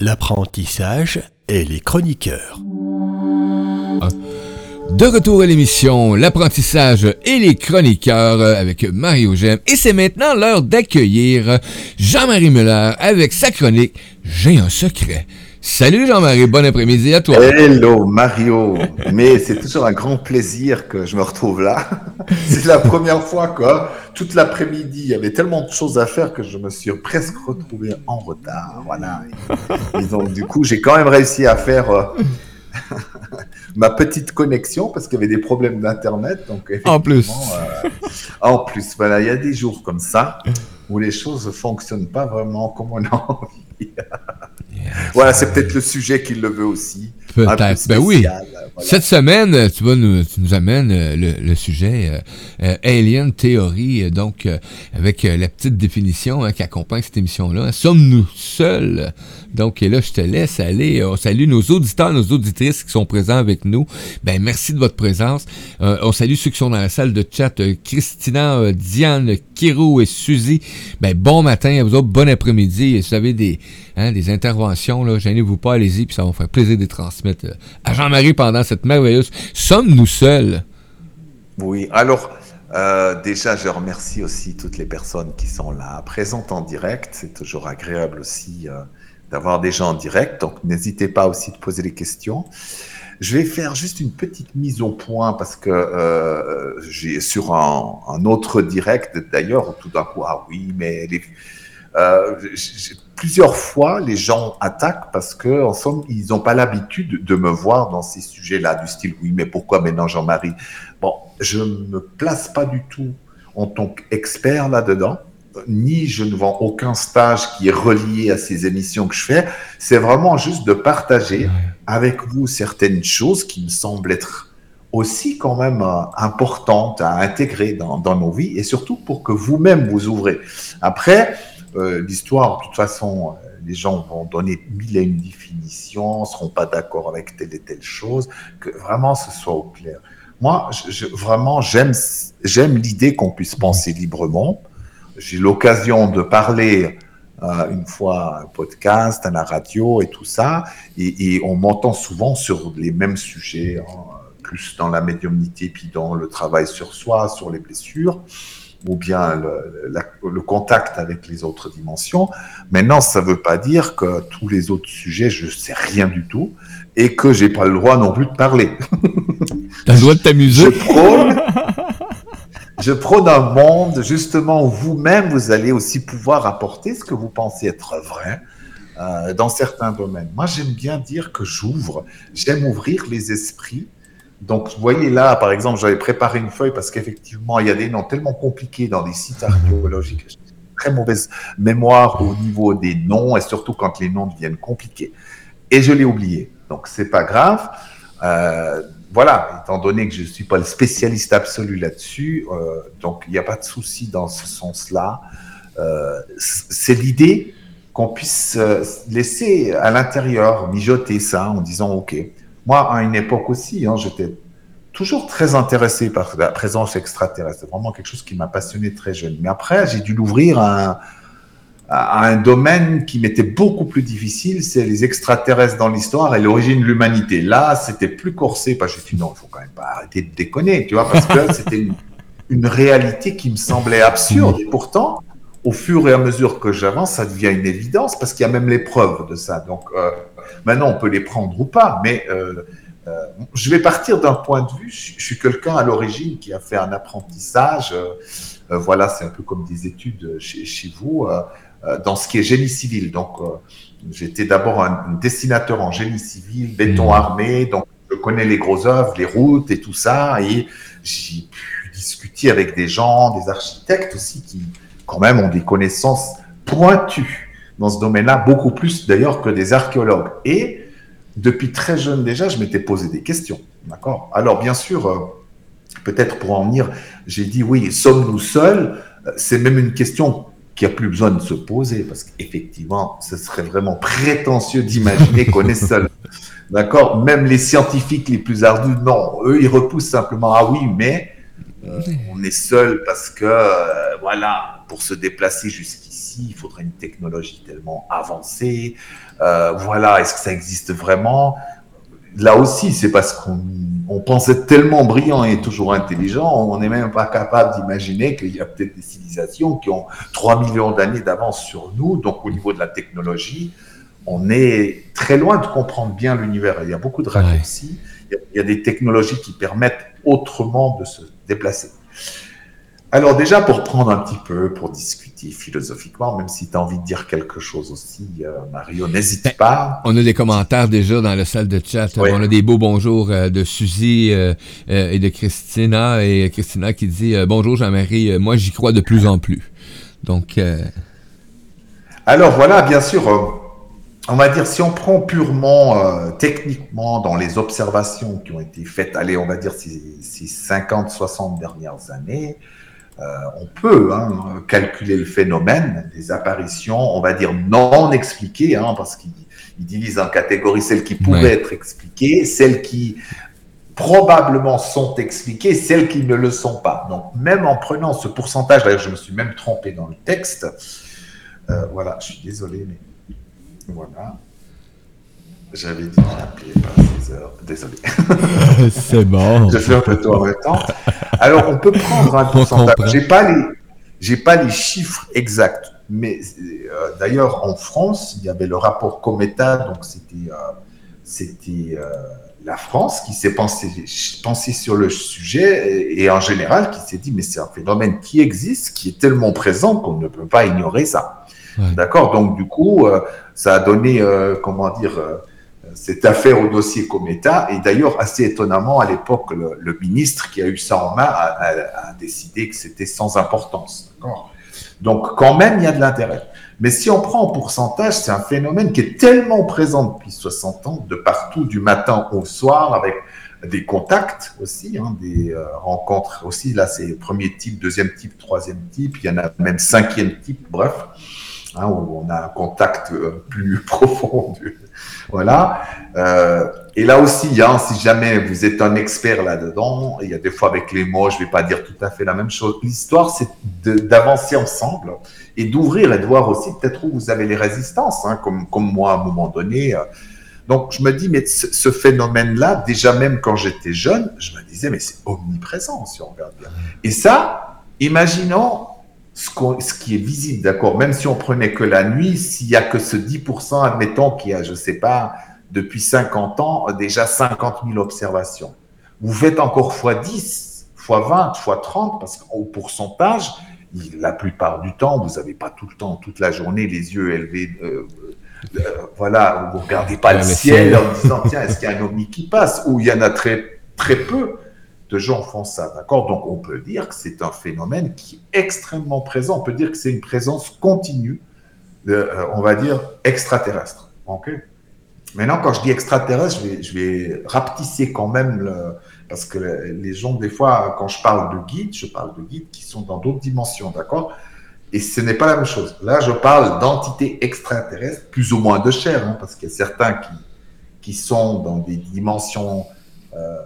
L'apprentissage et les chroniqueurs. De retour à l'émission L'apprentissage et les chroniqueurs avec Mario Gem. Et c'est maintenant l'heure d'accueillir Jean-Marie Muller avec sa chronique J'ai un secret. Salut Jean-Marie, bon après-midi à toi. Hello Mario, mais c'est toujours un grand plaisir que je me retrouve là. c'est la première fois quoi. Toute l'après-midi, il y avait tellement de choses à faire que je me suis presque retrouvé en retard. Voilà. Et donc du coup, j'ai quand même réussi à faire euh, ma petite connexion parce qu'il y avait des problèmes d'internet. Donc en plus, euh, en plus, voilà, il y a des jours comme ça où les choses ne fonctionnent pas vraiment comme on a envie. voilà, c'est peut-être le sujet qui le veut aussi. Peut-être. Ben oui. Cette semaine, tu, vas nous, tu nous amènes euh, le, sujet euh, euh, Alien Theory, donc avec la petite définition hein, qui accompagne cette émission-là. Sommes-nous seuls? Donc là, je te laisse aller. On salue nos auditeurs, nos auditrices qui sont présents avec nous. Ben merci de votre présence. on salue ceux qui sont dans la salle de chat. Christina, Diane, Kiro et Suzy. Ben bon matin à vous autres, bon après-midi. Si vous avez des, hein, des interventions, là, gênez-vous pas, allez-y, puis ça va faire plaisir de les transmettre à Jean-Marie pendant cette merveilleuse. Sommes-nous seuls? Oui, alors euh, déjà, je remercie aussi toutes les personnes qui sont là, présentes en direct. C'est toujours agréable aussi euh, d'avoir des gens en direct, donc n'hésitez pas aussi de poser des questions. Je vais faire juste une petite mise au point parce que euh, j'ai sur un, un, autre direct d'ailleurs tout d'un coup ah oui mais les, euh, plusieurs fois, les gens attaquent parce que, en somme, ils n'ont pas l'habitude de me voir dans ces sujets-là, du style oui, mais pourquoi maintenant Jean-Marie? Bon, je ne me place pas du tout en tant qu'expert là-dedans, ni je ne vends aucun stage qui est relié à ces émissions que je fais. C'est vraiment juste de partager avec vous certaines choses qui me semblent être aussi quand même euh, importantes à intégrer dans, dans nos vies et surtout pour que vous-même vous ouvrez. Après, euh, l'histoire, de toute façon, euh, les gens vont donner mille et une définitions, seront pas d'accord avec telle et telle chose, que vraiment ce soit au clair. Moi, vraiment, j'aime, j'aime l'idée qu'on puisse penser librement. J'ai l'occasion de parler euh, une fois un podcast, à la radio et tout ça, et, et on m'entend souvent sur les mêmes sujets, hein, plus dans la médiumnité, puis dans le travail sur soi, sur les blessures ou bien le, le, contact avec les autres dimensions. Maintenant, ça ne veut pas dire que tous les autres sujets, je ne sais rien du tout et que j'ai pas le droit non plus de parler. Tu as le droit de t'amuser. Je prône, je prône un monde justement où vous-même, vous allez aussi pouvoir apporter ce que vous pensez être vrai. Euh, dans certains domaines. Moi, j'aime bien dire que j'ouvre, j'aime ouvrir les esprits donc, vous voyez là, par exemple, j'avais préparé une feuille parce qu'effectivement, il y a des noms tellement compliqués dans des sites archéologiques. J'ai très mauvaise mémoire au niveau des noms et surtout quand les noms deviennent compliqués. Et je l'ai oublié. Donc, c'est pas grave. Euh, voilà, étant donné que je ne suis pas le spécialiste absolu là-dessus, euh, donc il n'y a pas de souci dans ce sens-là. Euh, c'est l'idée qu'on puisse laisser à l'intérieur mijoter ça en disant OK, moi, à une époque aussi, hein, j'étais toujours très intéressé par la présence extraterrestre. C'est vraiment quelque chose qui m'a passionné très jeune. Mais après, j'ai dû l'ouvrir à, un domaine qui m'était beaucoup plus difficile, c'est les extraterrestres dans l'histoire et l'origine de l'humanité. Là, c'était plus corsé, parce que j'ai dit non, il faut quand même pas arrêter de déconner, tu vois, parce que c'était une, réalité qui me semblait absurde. Et pourtant, au fur et à mesure que j'avance, ça devient une évidence, parce qu'il y a même les preuves de ça. Donc, euh, Maintenant, on peut les prendre ou pas, mais euh, euh, je vais partir d'un point de vue. Je, suis quelqu'un à l'origine qui a fait un apprentissage. Euh, voilà, c'est un peu comme des études chez, chez vous dans ce qui est génie civil. Donc, j'étais d'abord un, dessinateur en génie civil, béton mmh. armé. Donc, je connais les gros œuvres, les routes et tout ça. Et j'ai pu discuter avec des gens, des architectes aussi, qui quand même ont des connaissances pointues dans ce domaine-là, beaucoup plus d'ailleurs que des archéologues. Et depuis très jeune déjà, je m'étais posé des questions. D'accord? Alors, bien sûr, euh, peut-être pour en venir, j'ai dit oui, sommes-nous seuls? C'est même une question qui a plus besoin de se poser parce qu'effectivement, ce serait vraiment prétentieux d'imaginer qu'on est seul. D'accord? Même les scientifiques les plus ardus, non, eux, ils repoussent simplement ah oui, mais on est seul parce que, voilà, pour se déplacer jusqu'ici, il faudrait une technologie tellement avancée. voilà, est-ce que ça existe vraiment? Là aussi, c'est parce qu'on on pensait tellement brillant et toujours intelligent, on n'est même pas capable d'imaginer qu'il y a peut-être des civilisations qui ont 3 millions d'années d'avance sur nous. Donc, au niveau de la technologie, on est très loin de comprendre bien l'univers. Il y a beaucoup de raccourcis. Il y a des technologies qui permettent autrement de se déplacer. Alors déjà, pour prendre un petit peu, pour discuter philosophiquement, même si tu as envie de dire quelque chose aussi, euh, Mario, n'hésite ben, pas. On a des commentaires déjà dans la salle de chat. On a des beaux bonjours euh, de Suzy euh, et de Christina. Et Christina qui dit Bonjour Jean-Marie, moi j'y crois de plus en plus. Donc... Alors voilà, bien sûr, on va dire, si on prend purement techniquement dans les observations qui ont été faites, allez, on va dire ces, ces 50-60 dernières années, on peut hein, calculer le phénomène des apparitions, on va dire non expliquées, hein, parce qu'il divise en catégories celles qui pouvaient être expliquées, celles qui probablement sont expliquées, celles qui ne le sont pas. Donc même en prenant ce pourcentage, d'ailleurs je me suis même trompé dans le texte, euh, voilà, je suis désolé, mais voilà. J'avais dit qu'il pas 6 heures. Désolé. C'est bon. Je fais un peu tout en même temps. Alors, on peut prendre un pourcentage. J'ai pas les, j'ai pas les chiffres exacts, mais euh, d'ailleurs en France, il y avait le rapport Cometa, donc c'était, euh, c'était euh, la France qui s'est pensé, pensé sur le sujet et, en général qui s'est dit mais c'est un phénomène qui existe, qui est tellement présent qu'on ne peut pas ignorer ça. D'accord? Donc du coup, ça a donné, comment dire cette affaire au dossier Cometa. Et d'ailleurs, assez étonnamment, à l'époque, le, ministre qui a eu ça en main a, décidé que c'était sans importance. Donc, quand même, il y a de l'intérêt. Mais si on prend en pourcentage, c'est un phénomène qui est tellement présent depuis 60 ans, de partout, du matin au soir, avec des contacts aussi, hein, des euh, rencontres aussi. Là, c'est premier type, deuxième type, troisième type. Il y en a même cinquième type, bref, hein, on a un contact euh, plus profond voilà. Euh, et là aussi, si jamais vous êtes un expert là-dedans, il y a des fois avec les mots, je vais pas dire tout à fait la même chose. L'histoire, c'est d'avancer ensemble et d'ouvrir et de voir aussi peut-être où vous avez les résistances, hein, comme, moi à un moment donné. Euh. Donc je me dis, mais ce, phénomène-là, déjà même quand j'étais jeune, je me disais, mais c'est omniprésent si on regarde bien. Et ça, imaginons ce, ce, qui est visible, d'accord? Même si on prenait que la nuit, s'il y a que ce 10%, admettons qu'il y a, je sais pas, depuis 50 ans, déjà 50 000 observations. Vous faites encore x 10, x 20, x 30, parce qu'au pourcentage, la plupart du temps, vous n'avez pas tout le temps, toute la journée, les yeux élevés. Euh, euh, voilà, vous regardez pas le ciel en disant tiens, est-ce qu'il y a un ovni qui passe? Ou il y en a très, très peu de gens font ça, d'accord? Donc on peut dire que c'est un phénomène qui est extrêmement présent. On peut dire que c'est une présence continue, euh, on va dire extraterrestre. Ok? Maintenant, quand je dis extraterrestre, je vais, je vais rapetisser quand même, parce que les gens, des fois, quand je parle de guides, je parle de guides qui sont dans d'autres dimensions, d'accord? Et ce n'est pas la même chose. Là, je parle d'entités extraterrestres, plus ou moins de chair, hein, parce qu'il y a certains qui, qui sont dans des dimensions euh,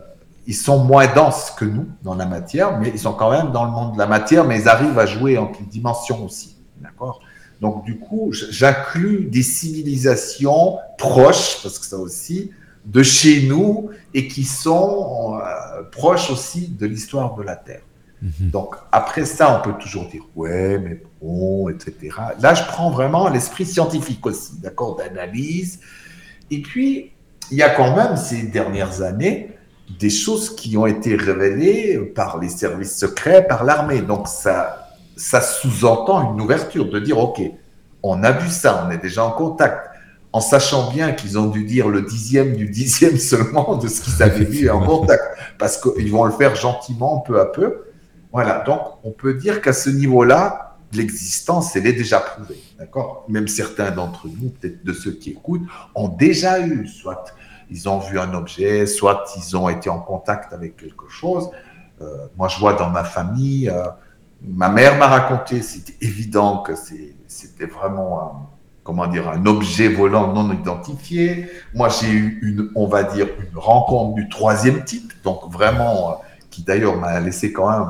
ils sont moins denses que nous dans la matière, mais ils sont quand même dans le monde de la matière, mais ils arrivent à jouer en dimensions aussi. D'accord? Donc, du coup, j'inclus des civilisations proches, parce que ça aussi, de chez nous et qui sont euh, proches aussi de l'histoire de la Terre. Mhm. Donc, après ça, on peut toujours dire, ouais, mais bon, etc. Là, je prends vraiment l'esprit scientifique aussi, d'accord, d'analyse. Et puis, il y a quand même ces dernières années, des choses qui ont été révélées par les services secrets, par l'armée. Donc ça, ça sous-entend une ouverture, de dire, OK, on a vu ça, on est déjà en contact, en sachant bien qu'ils ont dû dire le dixième du dixième seulement de ce qu'ils avaient vu en contact, parce qu'ils vont le faire gentiment, peu à peu. Voilà, donc on peut dire qu'à ce niveau-là, l'existence, elle est déjà prouvée, d'accord? Même certains d'entre nous, peut-être de ceux qui écoutent, ont déjà eu, soit ils ont vu un objet, soit ils ont été en contact avec quelque chose. Euh, moi, je vois dans ma famille, euh, ma mère m'a raconté, c'était évident que c'était vraiment un, comment dire, un objet volant non identifié. Moi, j'ai eu une, on va dire, une rencontre du troisième type, donc vraiment, euh, qui d'ailleurs m'a laissé quand même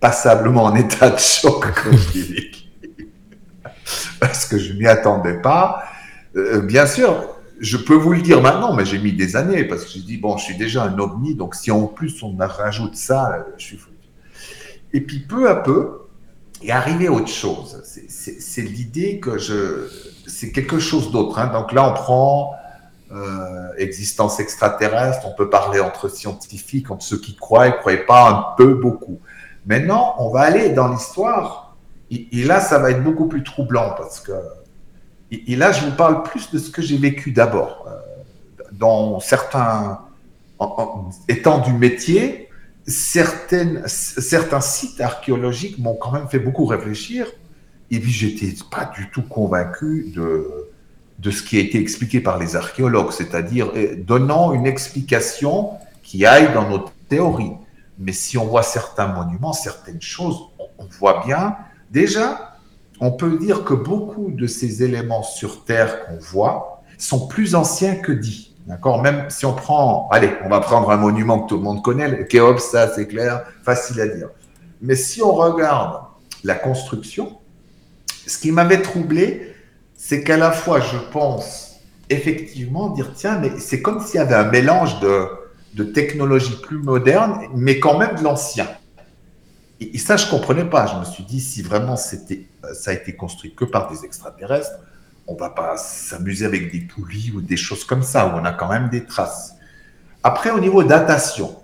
passablement en état de choc quand je. Parce que je m'y attendais pas. Bien sûr, je peux vous le dire maintenant, mais j'ai mis des années parce que j'ai dit, bon, je suis déjà un ovni, donc si en plus on rajoute ça, je suis fou. Et puis peu à peu, est arrivé autre chose. C'est l'idée que je. C'est quelque chose d'autre. Hein. Donc là, on prend euh, existence extraterrestre, on peut parler entre scientifiques, entre ceux qui croient et ne croient pas, un peu, beaucoup. Maintenant, on va aller dans l'histoire, et, là, ça va être beaucoup plus troublant parce que. Et, là, je vous parle plus de ce que j'ai vécu d'abord. Euh, dans certains. étant du métier, certaines, certains sites archéologiques m'ont quand même fait beaucoup réfléchir. Et puis, j'étais pas du tout convaincu de, de ce qui a été expliqué par les archéologues, c'est-à-dire euh, donnant une explication qui aille dans notre théorie. Mais si on voit certains monuments, certaines choses, on voit bien. Déjà, on peut dire que beaucoup de ces éléments sur Terre qu'on voit sont plus anciens que dit. D'accord? Même si on prend, allez, on va prendre un monument que tout le monde connaît, le Khéops, ça c'est clair, facile à dire. Mais si on regarde la construction, ce qui m'avait troublé, c'est qu'à la fois je pense effectivement dire tiens, mais c'est comme s'il y avait un mélange de, de technologies plus modernes, mais quand même de l'ancien. Et, ça, je comprenais pas. Je me suis dit, si vraiment c'était, ça a été construit que par des extraterrestres, on va pas s'amuser avec des poulies ou des choses comme ça, où on a quand même des traces. Après, au niveau datation,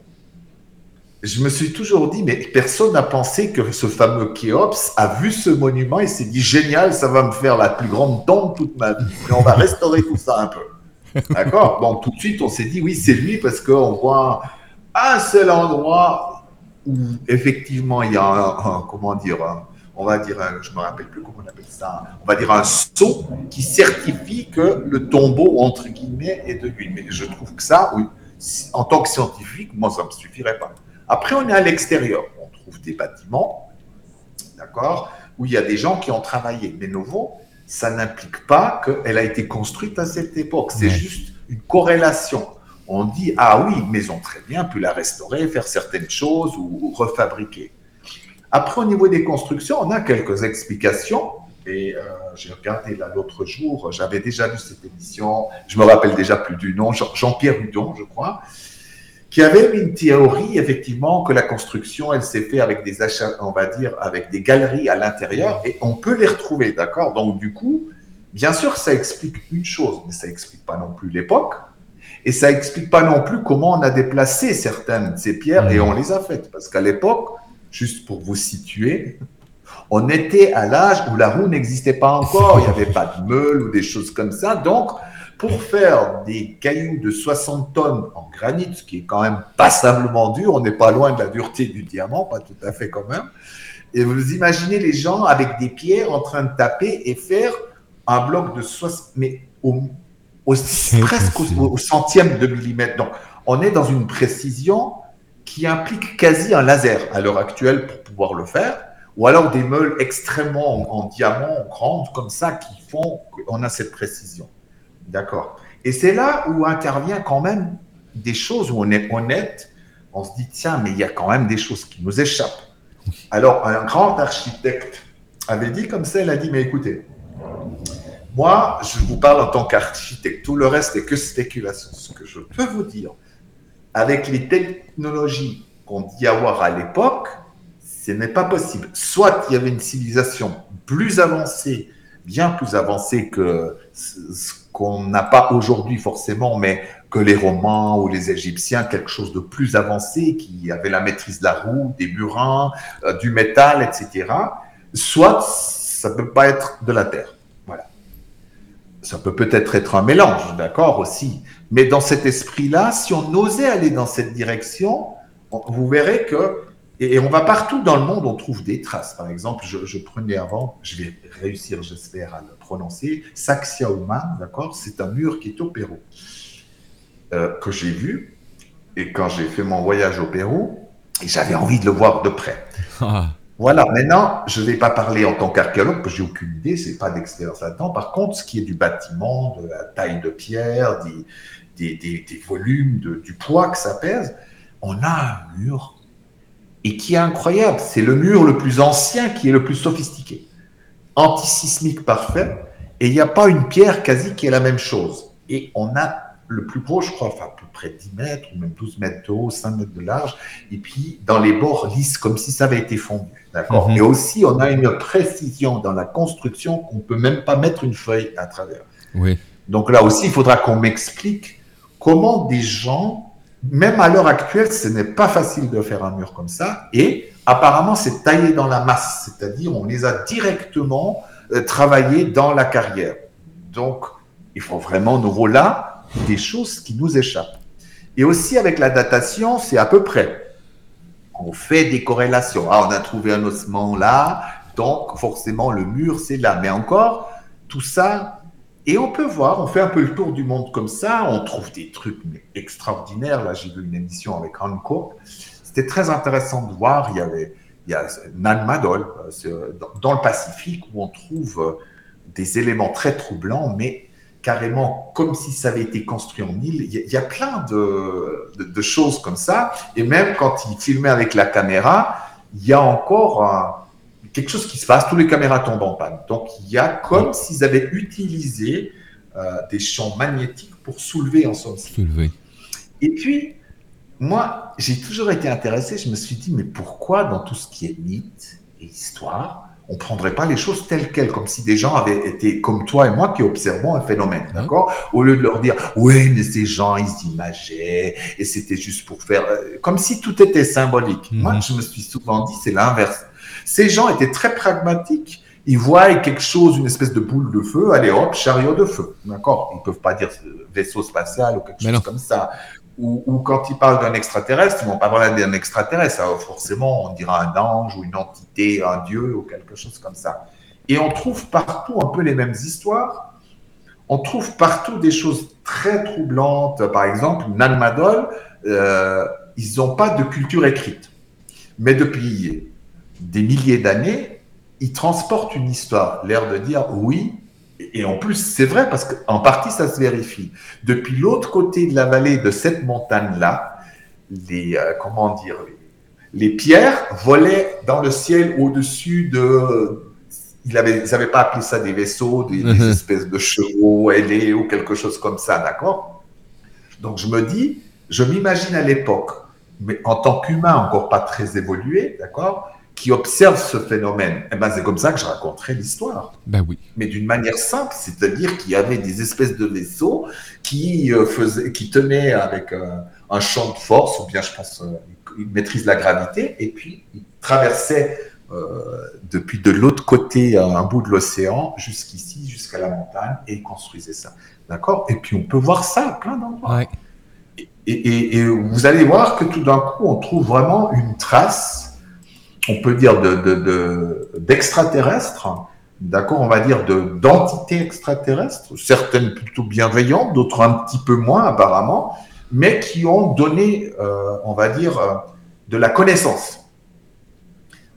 je me suis toujours dit, mais personne n'a pensé que ce fameux Khéops a vu ce monument et s'est dit, génial, ça va me faire la plus grande tombe toute ma vie. Et on va restaurer tout ça un peu. D'accord? Bon, tout de suite, on s'est dit, oui, c'est lui parce qu'on voit un seul endroit où effectivement il y a un, comment dire, on va dire, je me rappelle plus comment on appelle ça, on va dire un sceau qui certifie que le tombeau, entre guillemets, est de lui. Mais je trouve que ça, oui, en tant que scientifique, moi, ça ne me suffirait pas. Après, on est à l'extérieur. On trouve des bâtiments, d'accord, où il y a des gens qui ont travaillé. Mais nouveau, ça n'implique pas qu'elle a été construite à cette époque. C'est juste une corrélation. On dit, ah oui, mais ils ont très bien pu la restaurer, faire certaines choses ou refabriquer. Après, au niveau des constructions, on a quelques explications. Et euh, j'ai regardé là l'autre jour, j'avais déjà vu cette émission, je me rappelle déjà plus du nom, Jean-Pierre Hudon, je crois, qui avait une théorie, effectivement, que la construction, elle s'est faite avec des achats, on va dire, avec des galeries à l'intérieur, et on peut les retrouver, d'accord? Donc, du coup, bien sûr, ça explique une chose, mais ça explique pas non plus l'époque, et ça explique pas non plus comment on a déplacé certaines de ces pierres et on les a faites. Parce qu'à l'époque, juste pour vous situer, on était à l'âge où la roue n'existait pas encore, il n'y avait pas de meule ou des choses comme ça. Donc, pour faire des cailloux de 60 tonnes en granit, ce qui est quand même passablement dur, on n'est pas loin de la dureté du diamant, pas tout à fait quand même. Et vous imaginez les gens avec des pierres en train de taper et faire un bloc de 60, mais au, presque au centième de millimètre. Donc, on est dans une précision qui implique quasi un laser à l'heure actuelle pour pouvoir le faire, ou alors des meules extrêmement en, diamant, grandes, comme ça, qui font qu'on a cette précision. D'accord Et c'est là où intervient quand même des choses où on est honnête, on se dit, tiens, mais il y a quand même des choses qui nous échappent. Alors, un grand architecte avait dit comme ça, il a dit, mais écoutez, moi, je vous parle en tant qu'architecte, tout le reste n'est que spéculation. Ce que je peux vous dire, avec les technologies qu'on dit avoir à l'époque, ce n'est pas possible. Soit il y avait une civilisation plus avancée, bien plus avancée que ce qu'on n'a pas aujourd'hui forcément, mais que les Romains ou les Égyptiens, quelque chose de plus avancé, qui avait la maîtrise de la roue, des burins, euh, du métal, etc. Soit ça ne peut pas être de la terre. Ça peut peut-être être un mélange, d'accord, aussi. Mais dans cet esprit-là, si on osait aller dans cette direction, vous verrez que, et on va partout dans le monde, on trouve des traces. Par exemple, je, prenais avant, je vais réussir, j'espère, à le prononcer, Saxiauma, d'accord C'est un mur qui est au Pérou, euh, que j'ai vu, et quand j'ai fait mon voyage au Pérou, j'avais envie de le voir de près. Voilà, maintenant, je ne vais pas parler en tant qu'archéologue, parce que j'ai aucune idée, c'est pas d'expérience là-dedans. Par contre, ce qui est du bâtiment, de la taille de pierre, des, volumes, de, du poids que ça pèse, on a un mur. et qui est incroyable. C'est le mur le plus ancien qui est le plus sophistiqué. Antisismique parfait, et il n'y a pas une pierre quasi qui est la même chose. Et on a le plus gros, je crois, enfin à peu près 10 mètres, ou même 12 mètres de haut, 5 mètres de large, et puis dans les bords lisses, comme si ça avait été fondu. D'accord? Mhm. Et aussi, on a une précision dans la construction qu'on ne peut même pas mettre une feuille à travers. Oui. Donc là aussi, il faudra qu'on m'explique comment des gens, même à l'heure actuelle, ce n'est pas facile de faire un mur comme ça, et apparemment, c'est taillé dans la masse, c'est-à-dire on les a directement euh, travaillés dans la carrière. Donc, il faut vraiment, nouveau là, des choses qui nous échappent. Et aussi avec la datation, c'est à peu près. On fait des corrélations. Ah, on a trouvé un ossement là, donc forcément le mur c'est là. Mais encore, tout ça, et on peut voir, on fait un peu le tour du monde comme ça, on trouve des trucs extraordinaires. Là, j'ai vu une émission avec Hancock. C'était très intéressant de voir. Il y avait il y a Nan Madol euh, dans le Pacifique où on trouve euh, des éléments très troublants, mais carrément comme si ça avait été construit en île. Il y, a plein de, choses comme ça. Et même quand il filmait avec la caméra, il y a encore quelque chose qui se passe. Tous les caméras tombent en panne. Donc il y a comme s'ils avaient utilisé euh, des champs magnétiques pour soulever en somme. Soulever. Et puis, moi, j'ai toujours été intéressé. Je me suis dit, mais pourquoi dans tout ce qui est mythe et histoire, on prendrait pas les choses telles quelles, comme si des gens avaient été comme toi et moi qui observons un phénomène, hein? d'accord? Au lieu de leur dire, oui, mais ces gens, ils imageaient, et c'était juste pour faire, euh, comme si tout était symbolique. Mhm. Moi, je me suis souvent dit, c'est l'inverse. Ces gens étaient très pragmatiques. Ils voient quelque chose, une espèce de boule de feu, allez hop, chariot de feu, d'accord? Ils peuvent pas dire vaisseau spatial ou quelque chose comme ça ou, quand ils parlent d'un extraterrestre, ils vont pas parler d'un extraterrestre. forcément, on dira un ange ou une entité, un dieu ou quelque chose comme ça. Et on trouve partout un peu les mêmes histoires. On trouve partout des choses très troublantes. Par exemple, Nan Madol, euh, ils n'ont pas de culture écrite. Mais depuis des milliers d'années, ils transportent une histoire. L'air de dire, oui, et en plus, c'est vrai parce qu'en partie, ça se vérifie. Depuis l'autre côté de la vallée de cette montagne-là, les, euh, comment dire, les, pierres volaient dans le ciel au-dessus de. Ils n'avaient pas appelé ça des vaisseaux, des, mhm. espèces de chevaux ailés ou quelque chose comme ça, d'accord? Donc je me dis, je m'imagine à l'époque, mais en tant qu'humain encore pas très évolué, d'accord? Qui observe ce phénomène, eh ben, c'est comme ça que je raconterai l'histoire. Ben oui. Mais d'une manière simple, c'est-à-dire qu'il y avait des espèces de vaisseaux qui, euh, faisaient, qui tenaient avec euh, un champ de force, ou bien je pense euh, une maîtrise de la gravité, et puis ils traversaient depuis de l'autre côté un bout de l'océan jusqu'ici, jusqu'à la montagne, et ils construisaient ça. D'accord? Et puis on peut voir ça à plein d'endroits. Ouais. Et, et, vous allez voir que tout d'un coup, on trouve vraiment une trace on peut dire d'extraterrestres, de, d'accord, on va dire d'entités extraterrestres, certaines plutôt bienveillantes, d'autres un petit peu moins apparemment, mais qui ont donné, euh, on va dire, euh, de la connaissance.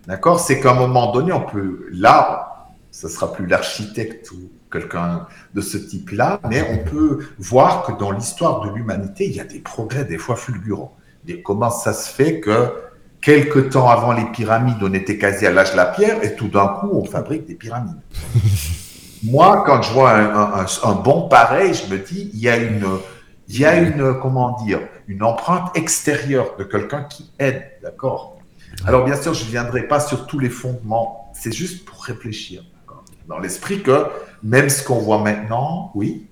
D'accord C'est qu'à un moment donné, on peut, là, ce sera plus l'architecte ou quelqu'un de ce type-là, mais on peut voir que dans l'histoire de l'humanité, il y a des progrès des fois fulgurants. Comment ça se fait que Quelque temps avant les pyramides, on était quasi à l'âge de la pierre, et tout d'un coup, on fabrique des pyramides. Moi, quand je vois un, bon pareil, je me dis, il y a une, il y a une, comment dire, une empreinte extérieure de quelqu'un qui aide, d'accord? Alors, bien sûr, je ne viendrai pas sur tous les fondements, c'est juste pour réfléchir, Dans l'esprit que même ce qu'on voit maintenant, oui,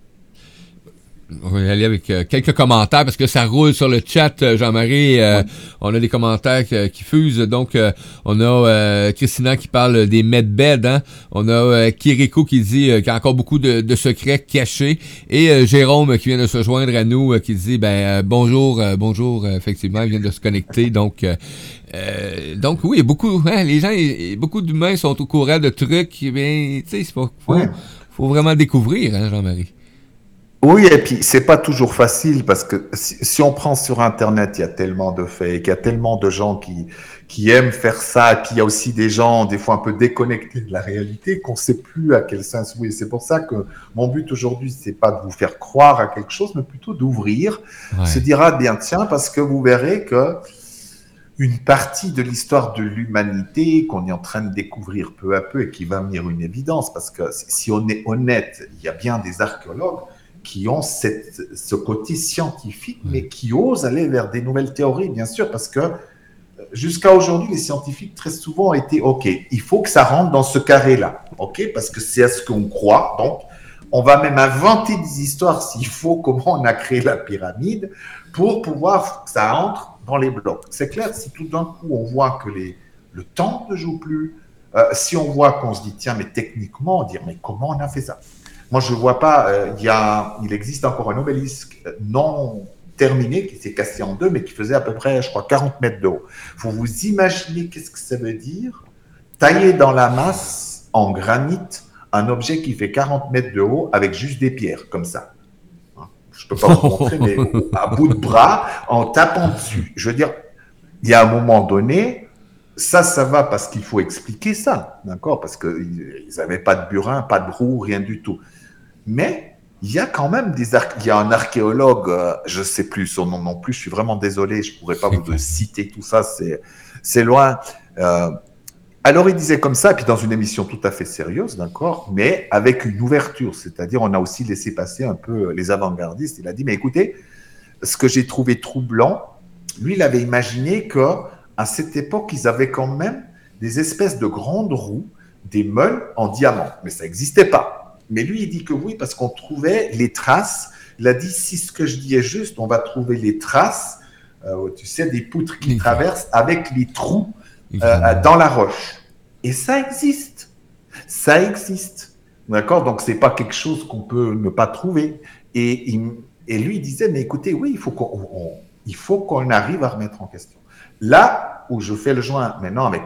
on va y aller avec euh, quelques commentaires parce que ça roule sur le chat, euh, Jean-Marie. Euh, on a des commentaires qui fusent. Donc, on a Christina qui parle des medbeds. Hein? On a Kiriko qui dit qu'il y a encore beaucoup de, secrets cachés. Et Jérôme qui vient de se joindre à nous qui dit ben bonjour, bonjour. effectivement, il vient de se connecter. Donc, donc oui, beaucoup. Hein, les gens, beaucoup d'humains sont au courant de trucs. Ben, tu sais, faut, faut vraiment découvrir, hein, Jean-Marie. Oui, et puis c'est pas toujours facile parce que si, on prend sur Internet, il y a tellement de faits, il y a tellement de gens qui, qui aiment faire ça, et puis il y a aussi des gens des fois un peu déconnectés de la réalité qu'on sait plus à quel sens oui. C'est pour ça que mon but aujourd'hui, c'est pas de vous faire croire à quelque chose, mais plutôt d'ouvrir, se dire ah bien tiens, parce que vous verrez que une partie de l'histoire de l'humanité qu'on est en train de découvrir peu à peu et qui va venir une évidence, parce que si on est honnête, il y a bien des archéologues qui ont cette, ce côté scientifique, mais qui osent aller vers des nouvelles théories, bien sûr, parce que jusqu'à aujourd'hui, les scientifiques très souvent ont été OK, il faut que ça rentre dans ce carré-là, OK, parce que c'est à ce qu'on croit. Donc, on va même inventer des histoires s'il faut, comment on a créé la pyramide, pour pouvoir que ça entre dans les blocs. C'est clair, si tout d'un coup on voit que les, le temps ne joue plus, euh, si on voit qu'on se dit, tiens, mais techniquement, on dit, mais comment on a fait ça? Moi, je ne vois pas, euh, il, existe encore un obélisque non terminé qui s'est cassé en deux, mais qui faisait à peu près, je crois, 40 mètres de haut. Vous vous imaginez qu'est-ce que ça veut dire? Tailler dans la masse en granit un objet qui fait 40 mètres de haut avec juste des pierres, comme ça. Hein? Je ne peux pas vous montrer, mais à bout de bras, en tapant dessus. Je veux dire, il y a un moment donné, ça, ça va parce qu'il faut expliquer ça, d'accord? Parce qu'ils n'avaient pas de burin, pas de roue, rien du tout. Mais il y a quand même des il y a un archéologue, euh, je sais plus son nom non plus, je suis vraiment désolé, je pourrais pas vous citer tout ça, c'est c'est loin. Euh, alors il disait comme ça, puis dans une émission tout à fait sérieuse, d'accord, mais avec une ouverture, c'est-à-dire on a aussi laissé passer un peu les avant-gardistes. Il a dit mais écoutez, ce que j'ai trouvé troublant, lui il avait imaginé que à cette époque ils avaient quand même des espèces de grandes roues, des meules en diamant, mais ça n'existait pas. Mais lui, il dit que oui, parce qu'on trouvait les traces. Il a dit, si ce que je dis est juste, on va trouver les traces, euh, tu sais, des poutres qui traversent avec les trous euh, dans la roche. Et ça existe. Ça existe. D'accord? Donc, c'est pas quelque chose qu'on peut ne pas trouver. Et, et lui, il disait, mais écoutez, oui, il faut qu'on il faut qu'on arrive à remettre en question. Là où je fais le joint maintenant avec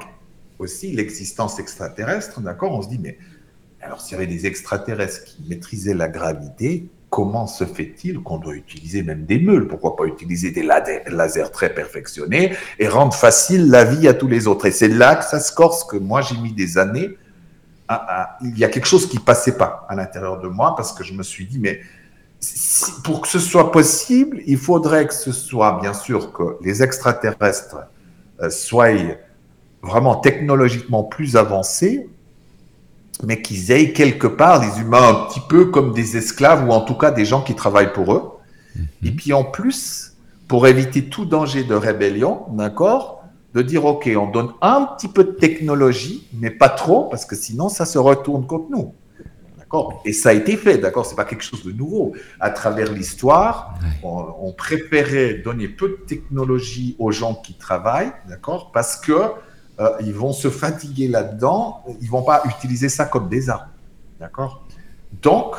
aussi l'existence extraterrestre, d'accord, on se dit, mais alors, s'il y avait des extraterrestres qui maîtrisaient la gravité, comment se fait-il qu'on doit utiliser même des meules? Pourquoi pas utiliser des lasers très perfectionnés et rendre facile la vie à tous les autres? Et c'est là que ça se corse, que moi j'ai mis des années. À, il y a quelque chose qui passait pas à l'intérieur de moi parce que je me suis dit, mais pour que ce soit possible, il faudrait que ce soit, bien sûr, que les extraterrestres euh, soient vraiment technologiquement plus avancés mais qu'ils aient quelque part les humains un petit peu comme des esclaves ou en tout cas des gens qui travaillent pour eux. Mhm. Et puis en plus, pour éviter tout danger de rébellion, d'accord, de dire ok, on donne un petit peu de technologie, mais pas trop, parce que sinon ça se retourne contre nous. D'accord? Et ça a été fait, d'accord? C'est pas quelque chose de nouveau. À travers l'histoire, on, on, préférait donner peu de technologie aux gens qui travaillent, d'accord? Parce que euh, ils vont se fatiguer là-dedans, ils vont pas utiliser ça comme des armes. D'accord? Donc,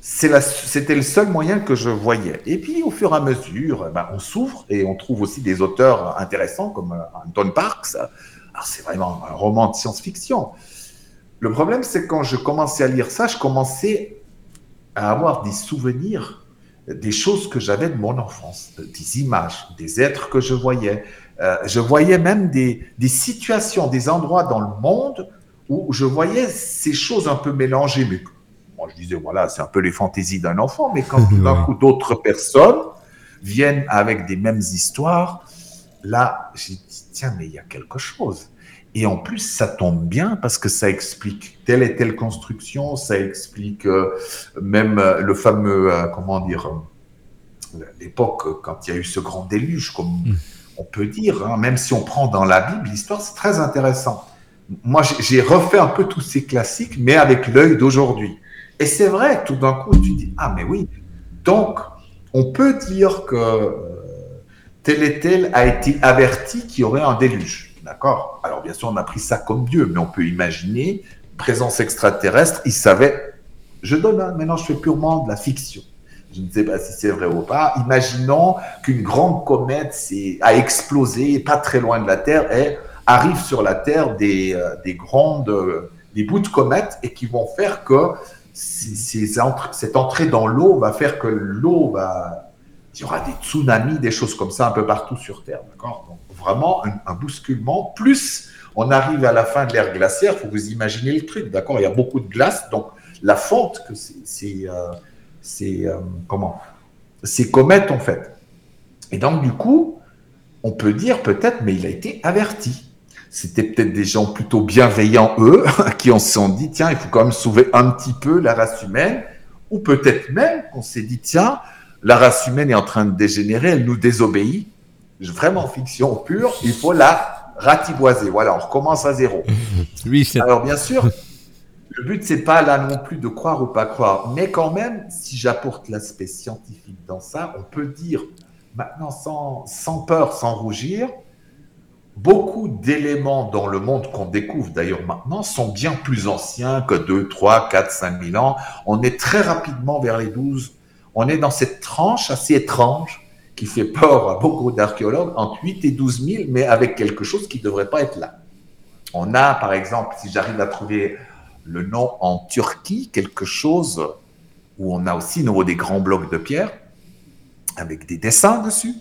c'était le seul moyen que je voyais. Et puis, au fur et à mesure, ben, on s'ouvre et on trouve aussi des auteurs intéressants comme euh, Anton Parks. C'est vraiment un roman de science-fiction. Le problème, c'est quand je commençais à lire ça, je commençais à avoir des souvenirs des choses que j'avais de mon enfance, des images, des êtres que je voyais, euh, je voyais même des, situations, des endroits dans le monde où je voyais ces choses un peu mélangées. Mais moi, je disais, voilà, c'est un peu les fantaisies d'un enfant. Mais quand tout d'un coup, d'autres personnes viennent avec des mêmes histoires, là, j'ai dit, tiens, mais il y a quelque chose. Et en plus, ça tombe bien parce que ça explique telle et telle construction, ça explique euh, même euh, le fameux, comment dire, l'époque quand il y a eu ce grand déluge, comme hmm on peut dire, hein, même si on prend dans la Bible, l'histoire, c'est très intéressant. Moi, j'ai refait un peu tous ces classiques, mais avec l'œil d'aujourd'hui. Et c'est vrai, tout d'un coup, tu dis, ah, mais oui. Donc, on peut dire que euh, tel et tel a été averti qu'il y aurait un déluge. D'accord? Alors, bien sûr, on a pris ça comme Dieu, mais on peut imaginer, présence extraterrestre, il savait. Je donne, maintenant, je fais purement de la fiction je ne sais pas si c'est vrai ou pas, imaginons qu'une grande comète a explosé pas très loin de la Terre et arrive sur la Terre des, euh, des grandes euh, des bouts de comète et qui vont faire que cette entrée dans l'eau va faire que l'eau va il y aura des tsunamis, des choses comme ça un peu partout sur Terre, d'accord? Donc vraiment un, bousculement. Plus on arrive à la fin de l'ère glaciaire, faut vous imaginer le truc, d'accord? Il y a beaucoup de glace, donc la fonte que c'est c'est euh, comment? Ces comètes en fait. Et donc du coup, on peut dire peut-être, mais il a été averti. C'était peut-être des gens plutôt bienveillants, eux, qui ont se sont dit, tiens, il faut quand même sauver un petit peu la race humaine. Ou peut-être même qu'on s'est dit, tiens, la race humaine est en train de dégénérer, elle nous désobéit. Vraiment fiction pure, il faut la ratiboiser. Voilà, on recommence à zéro. Oui, Alors bien sûr, le but c'est pas là non plus de croire ou pas croire, mais quand même, si j'apporte l'aspect scientifique dans ça, on peut dire maintenant sans, sans peur, sans rougir, beaucoup d'éléments dans le monde qu'on découvre d'ailleurs maintenant sont bien plus anciens que 2, 3, 4, 5 000 ans. On est très rapidement vers les 12. On est dans cette tranche assez étrange qui fait peur à beaucoup d'archéologues entre 8 et 12 000, mais avec quelque chose qui ne devrait pas être là. On a, par exemple, si j'arrive à trouver le nom en Turquie, quelque chose où on a aussi nouveau des grands blocs de pierre avec des dessins dessus,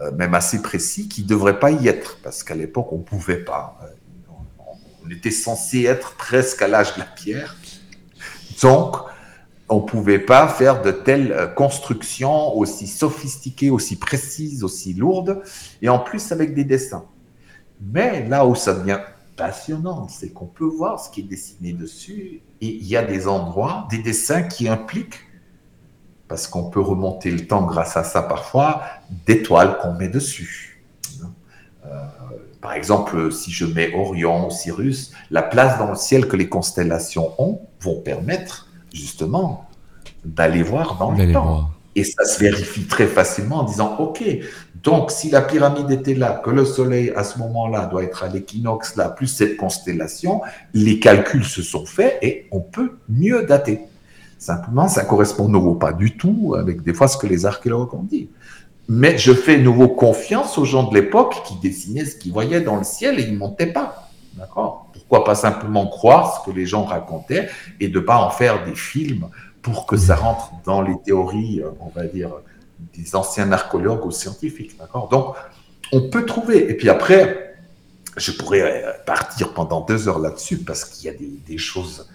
euh, même assez précis, qui ne devraient pas y être, parce qu'à l'époque, on ne pouvait pas. Euh, on était censé être presque à l'âge de la pierre. Donc, on ne pouvait pas faire de telles euh, constructions aussi sophistiquées, aussi précises, aussi lourdes, et en plus avec des dessins. Mais là où ça devient passionnant, c'est qu'on peut voir ce qui est dessiné dessus, et il y a des endroits, des dessins qui impliquent, parce qu'on peut remonter le temps grâce à ça parfois, d'étoiles qu'on met dessus. Euh, par exemple, si je mets Orion ou Cyrus, la place dans le ciel que les constellations ont vont permettre justement d'aller voir dans le temps. Et ça se vérifie très facilement en disant, OK, donc si la pyramide était là, que le Soleil à ce moment-là doit être à l'équinoxe là, plus cette constellation, les calculs se sont faits et on peut mieux dater. Simplement, ça correspond nouveau pas du tout avec des fois ce que les archéologues ont dit. Mais je fais nouveau confiance aux gens de l'époque qui dessinaient ce qu'ils voyaient dans le ciel et ils ne montaient pas. D'accord? Pourquoi pas simplement croire ce que les gens racontaient et de pas en faire des films pour que ça rentre dans les théories, euh, on va dire, des anciens archéologues ou scientifiques. D'accord? Donc, on peut trouver. Et puis après, je pourrais euh, partir pendant deux heures là-dessus parce qu'il y a des, choses.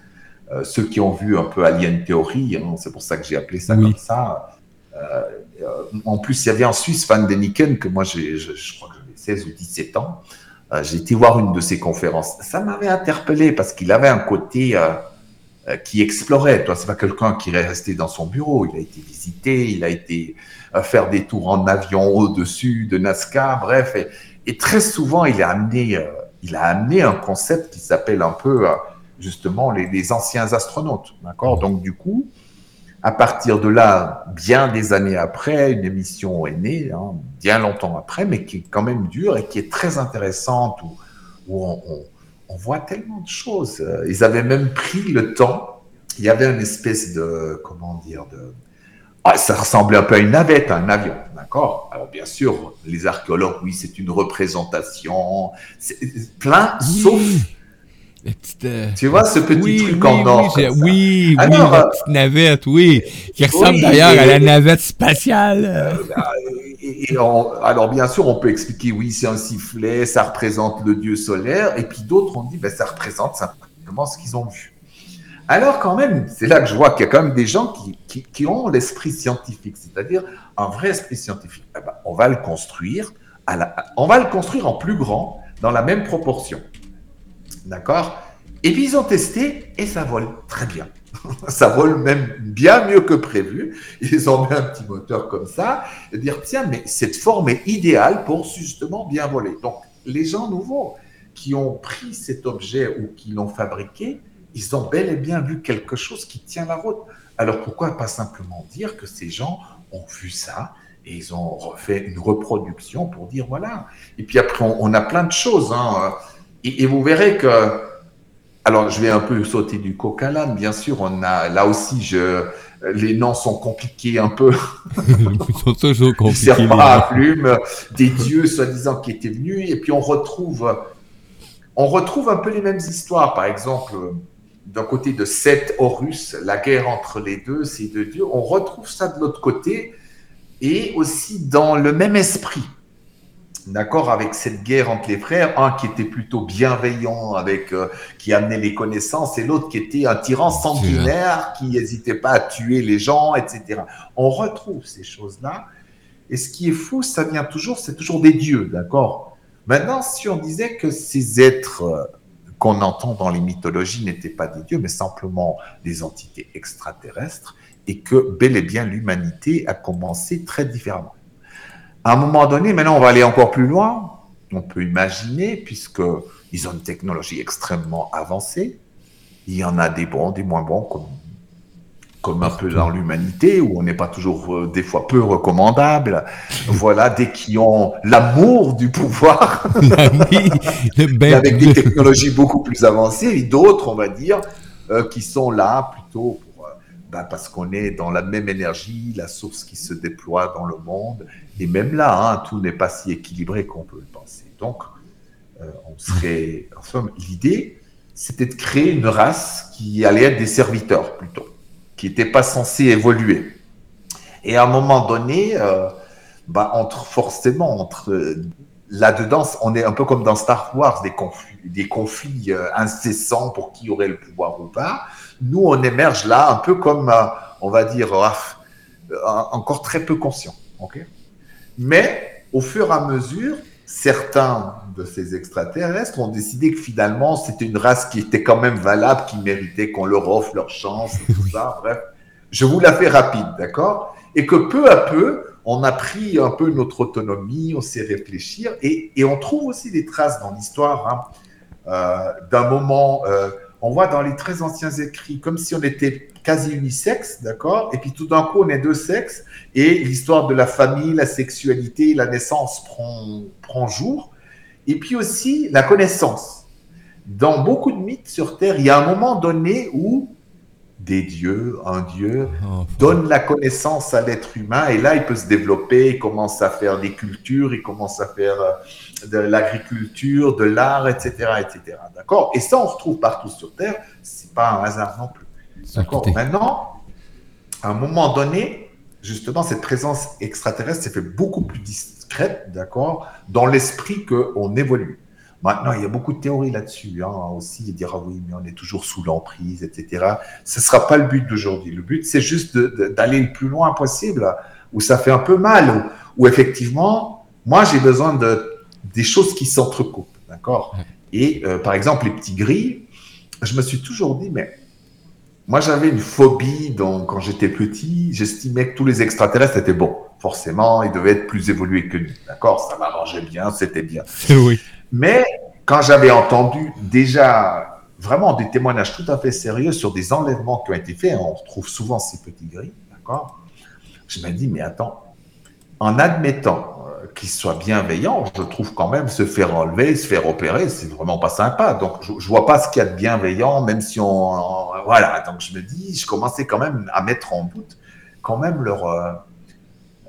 Euh, ceux qui ont vu un peu Alien Theory, hein, c'est pour ça que j'ai appelé ça comme ça. en plus, il y avait en Suisse Van Deniken, que moi, je, je crois que j'avais 16 ou 17 ans. j'ai été voir une de ses conférences. Ça m'avait interpellé parce qu'il avait un côté euh, qui explorait. Toi, c'est pas quelqu'un qui est resté dans son bureau. Il a été visité, il a été euh, faire des tours en avion au-dessus de Nazca, bref. Et, très souvent, il a amené, euh, il a amené un concept qui s'appelle un peu justement les, anciens astronautes. D'accord? Donc du coup, à partir de là, bien des années après, une émission est née, hein, bien longtemps après, mais qui est quand même dure et qui est très intéressante où, on voit tellement de choses. Ils avaient même pris le temps. Il y avait une espèce de, comment dire, de, ah, ça ressemblait un peu à une navette, un avion, d'accord? Alors bien sûr, les archéologues, oui, c'est une représentation, c'est plein, sauf euh, tu vois ce petit truc en or. Oui, oui, oui, la petite navette, oui, qui ressemble d'ailleurs à la navette spatiale. Euh, alors bien sûr, on peut expliquer, oui, c'est un sifflet, ça représente le dieu solaire, et puis d'autres ont dit, ben, ça représente simplement ce qu'ils ont vu. Alors quand même, c'est là que je vois qu'il y a quand même des gens qui, ont l'esprit scientifique, c'est-à-dire un vrai esprit scientifique. Eh ben, on va le construire, on va le construire en plus grand, dans la même proportion. D'accord? Et puis ils ont testé et ça vole très bien. ça vole même bien mieux que prévu. Ils ont mis un petit moteur comme ça et dire tiens, mais cette forme est idéale pour justement bien voler. Donc, les gens nouveaux qui ont pris cet objet ou qui l'ont fabriqué, ils ont bel et bien vu quelque chose qui tient la route. Alors, pourquoi pas simplement dire que ces gens ont vu ça et ils ont refait une reproduction pour dire voilà. Et puis après, on, a plein de choses. Hein. et vous verrez que alors, je vais un peu sauter du coq à l'âne, bien sûr. On a là aussi, je, les noms sont compliqués un peu. Ils sont toujours compliqués. à plume, des dieux soi-disant qui étaient venus, et puis on retrouve, on retrouve un peu les mêmes histoires. Par exemple, d'un côté de Seth, Horus, la guerre entre les deux, ces deux dieux, on retrouve ça de l'autre côté, et aussi dans le même esprit d'accord, avec cette guerre entre les frères, un qui était plutôt bienveillant, avec euh, qui amenait les connaissances, et l'autre qui était un tyran sanguinaire, qui n'hésitait pas à tuer les gens, etc. On retrouve ces choses-là, Et ce qui est fou, ça vient toujours, c'est toujours des dieux, d'accord? Maintenant, si on disait que ces êtres euh, qu'on entend dans les mythologies n'étaient pas des dieux, mais simplement des entités extraterrestres, et que bel et bien l'humanité a commencé très différemment. À un moment donné, maintenant on va aller encore plus loin, on peut imaginer, puisqu'ils ont une technologie extrêmement avancée, il y en a des bons, des moins bons, comme comme un peu dans l'humanité, où on n'est pas toujours euh, des fois peu recommandable. Voilà, des qui ont l'amour du pouvoir, avec des technologies beaucoup plus avancées, et d'autres, on va dire, euh, qui sont là plutôt bah, parce qu'on est dans la même énergie, la source qui se déploie dans le monde, et même là, hein, tout n'est pas si équilibré qu'on peut le penser. Donc, on serait, en l'idée, c'était de créer une race qui allait être des serviteurs plutôt qui n'était pas censé évoluer. Et à un moment donné, euh, bah, entre forcément entre là-dedans, on est un peu comme dans Star Wars, des conflits, euh, incessants pour qui aurait le pouvoir ou pas. Nous, on émerge là un peu comme, euh, on va dire, encore très peu conscient. ok? Mais au fur et à mesure, certains de ces extraterrestres ont décidé que finalement c'était une race qui était quand même valable, qui méritait qu'on leur offre leur chance, tout ça. Bref, je vous la fais rapide, d'accord? Et que peu à peu, on a pris un peu notre autonomie, on s'est réfléchir, et, et, on trouve aussi des traces dans l'histoire hein, euh, d'un moment. Euh, on voit dans les très anciens écrits, comme si on était quasi unisexe, d'accord? Et puis tout d'un coup, on est deux sexes, et l'histoire de la famille, la sexualité, la naissance prend, prend jour. Et puis aussi la connaissance. Dans beaucoup de mythes sur Terre, il y a un moment donné où des dieux, un dieu, oh, donne la connaissance à l'être humain, et là, il peut se développer, il commence à faire des cultures, il commence à faire euh, de l'agriculture, de l'art, etc., etc. D'accord? Et ça, on retrouve partout sur Terre. C'est pas un hasard non plus. D'accord? Maintenant, à un moment donné, justement, cette présence extraterrestre s'est fait beaucoup plus discrète, d'accord, dans l'esprit qu'on évolue. Maintenant, il y a beaucoup de théories là-dessus hein, aussi, dire ah oui, mais on est toujours sous l'emprise, etc. Ce ne sera pas le but d'aujourd'hui. Le but, c'est juste d'aller le plus loin possible, où ça fait un peu mal, où, effectivement, moi, j'ai besoin de des choses qui s'entrecoupent, d'accord? Et euh, par exemple, les petits gris, je me suis toujours dit, mais moi, j'avais une phobie donc, quand j'étais petit. J'estimais que tous les extraterrestres étaient bons. Forcément, ils devaient être plus évolués que nous. D'accord? Ça m'arrangeait bien, c'était bien. oui. Mais quand j'avais entendu déjà vraiment des témoignages tout à fait sérieux sur des enlèvements qui ont été faits, on retrouve souvent ces petits gris, d'accord? Je me dis, mais attends, en admettant qu'il soit bienveillant, je trouve quand même se faire enlever, se faire opérer, c'est vraiment pas sympa. Donc, je, vois pas ce qu'il y a de bienveillant, même si on, voilà. Donc, je me dis, je commençais quand même à mettre en doute quand même leur euh,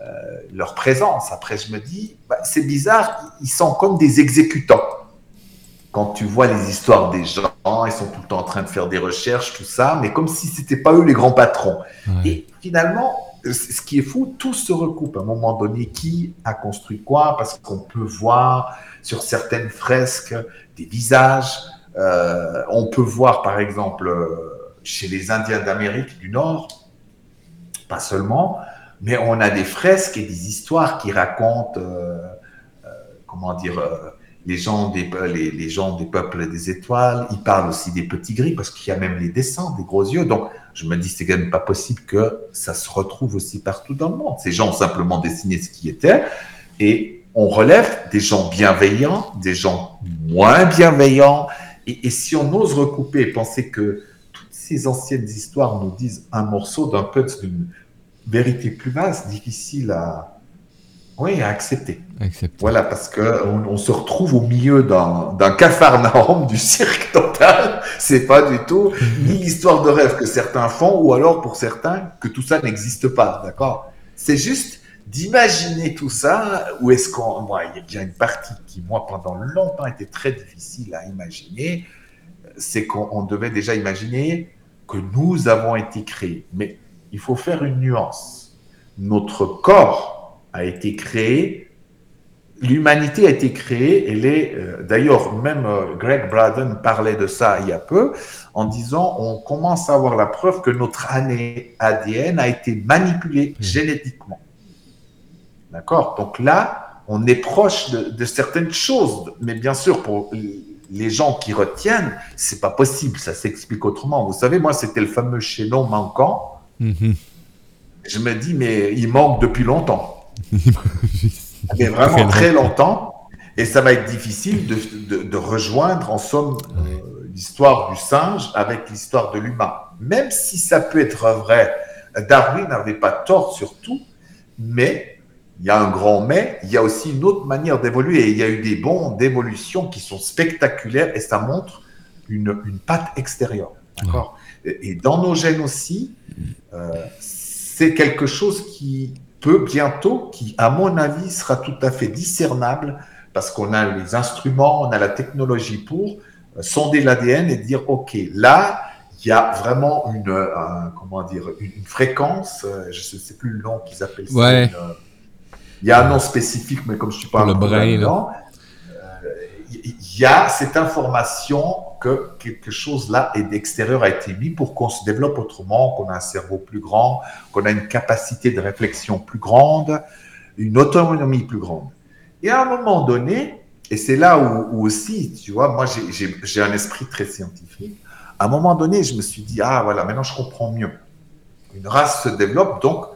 euh, leur présence. Après, je me dis, bah, c'est bizarre, ils sont comme des exécutants. Quand tu vois les histoires des gens, ils sont tout le temps en train de faire des recherches, tout ça, mais comme si c'était pas eux les grands patrons. Et finalement, ce qui est fou, tout se recoupe à un moment donné. Qui a construit quoi? Parce qu'on peut voir sur certaines fresques des visages. Euh, on peut voir, par exemple, euh, chez les Indiens d'Amérique du Nord, pas seulement, mais on a des fresques et des histoires qui racontent, euh, comment dire, les gens, des, les, les, gens des peuples des étoiles. Ils parlent aussi des petits gris parce qu'il y a même les dessins, des gros yeux. Donc, je me dis, c'est quand même pas possible que ça se retrouve aussi partout dans le monde. Ces gens ont simplement dessiné ce qui était et on relève des gens bienveillants, des gens moins bienveillants. Et, et si on ose recouper et penser que toutes ces anciennes histoires nous disent un morceau d'un peu d'une vérité plus vaste, difficile à, oui, à accepter. Voilà, parce qu'on on se retrouve au milieu d'un cafarnaum, du cirque total. C'est pas du tout ni l'histoire de rêve que certains font, ou alors pour certains que tout ça n'existe pas. D'accord? C'est juste d'imaginer tout ça, ou est-ce qu'on. Moi, il y a bien une partie qui, moi, pendant longtemps, était très difficile à imaginer. C'est qu'on devait déjà imaginer que nous avons été créés. Mais il faut faire une nuance. Notre corps a été créée, l'humanité a été créée, elle est, euh, d'ailleurs, même euh, Greg Braden parlait de ça il y a peu, en disant on commence à avoir la preuve que notre ADN a été manipulé mmh. génétiquement. D'accord? Donc là, on est proche de, certaines choses. Mais bien sûr, pour les gens qui retiennent, c'est pas possible. Ça s'explique autrement. Vous savez, moi, c'était le fameux chaînon manquant. Mhm. Je me dis, mais il manque depuis longtemps. Mais vraiment très longtemps. Et ça va être difficile de, rejoindre, en somme, euh, l'histoire du singe avec l'histoire de l'humain. Même si ça peut être vrai, Darwin n'avait pas tort sur tout, mais il y a un grand mais, il y a aussi une autre manière d'évoluer. Et il y a eu des bons d'évolution qui sont spectaculaires et ça montre une, une patte extérieure. D'accord? Et, dans nos gènes aussi, euh, c'est quelque chose qui peut bientôt, qui à mon avis sera tout à fait discernable parce qu'on a les instruments, on a la technologie pour euh, sonder l'ADN et dire, OK, là, il y a vraiment une, comment dire, une, fréquence, euh, je ne sais plus le nom qu'ils appellent ça. Euh, il y a un nom spécifique, mais comme je ne suis pas le brain, il y a cette information que quelque chose là est d'extérieur a été mis pour qu'on se développe autrement, qu'on a un cerveau plus grand, qu'on a une capacité de réflexion plus grande, une autonomie plus grande. Et à un moment donné, et c'est là où, aussi, tu vois, moi j'ai un esprit très scientifique, à un moment donné, je me suis dit, ah voilà, maintenant je comprends mieux. Une race se développe, donc,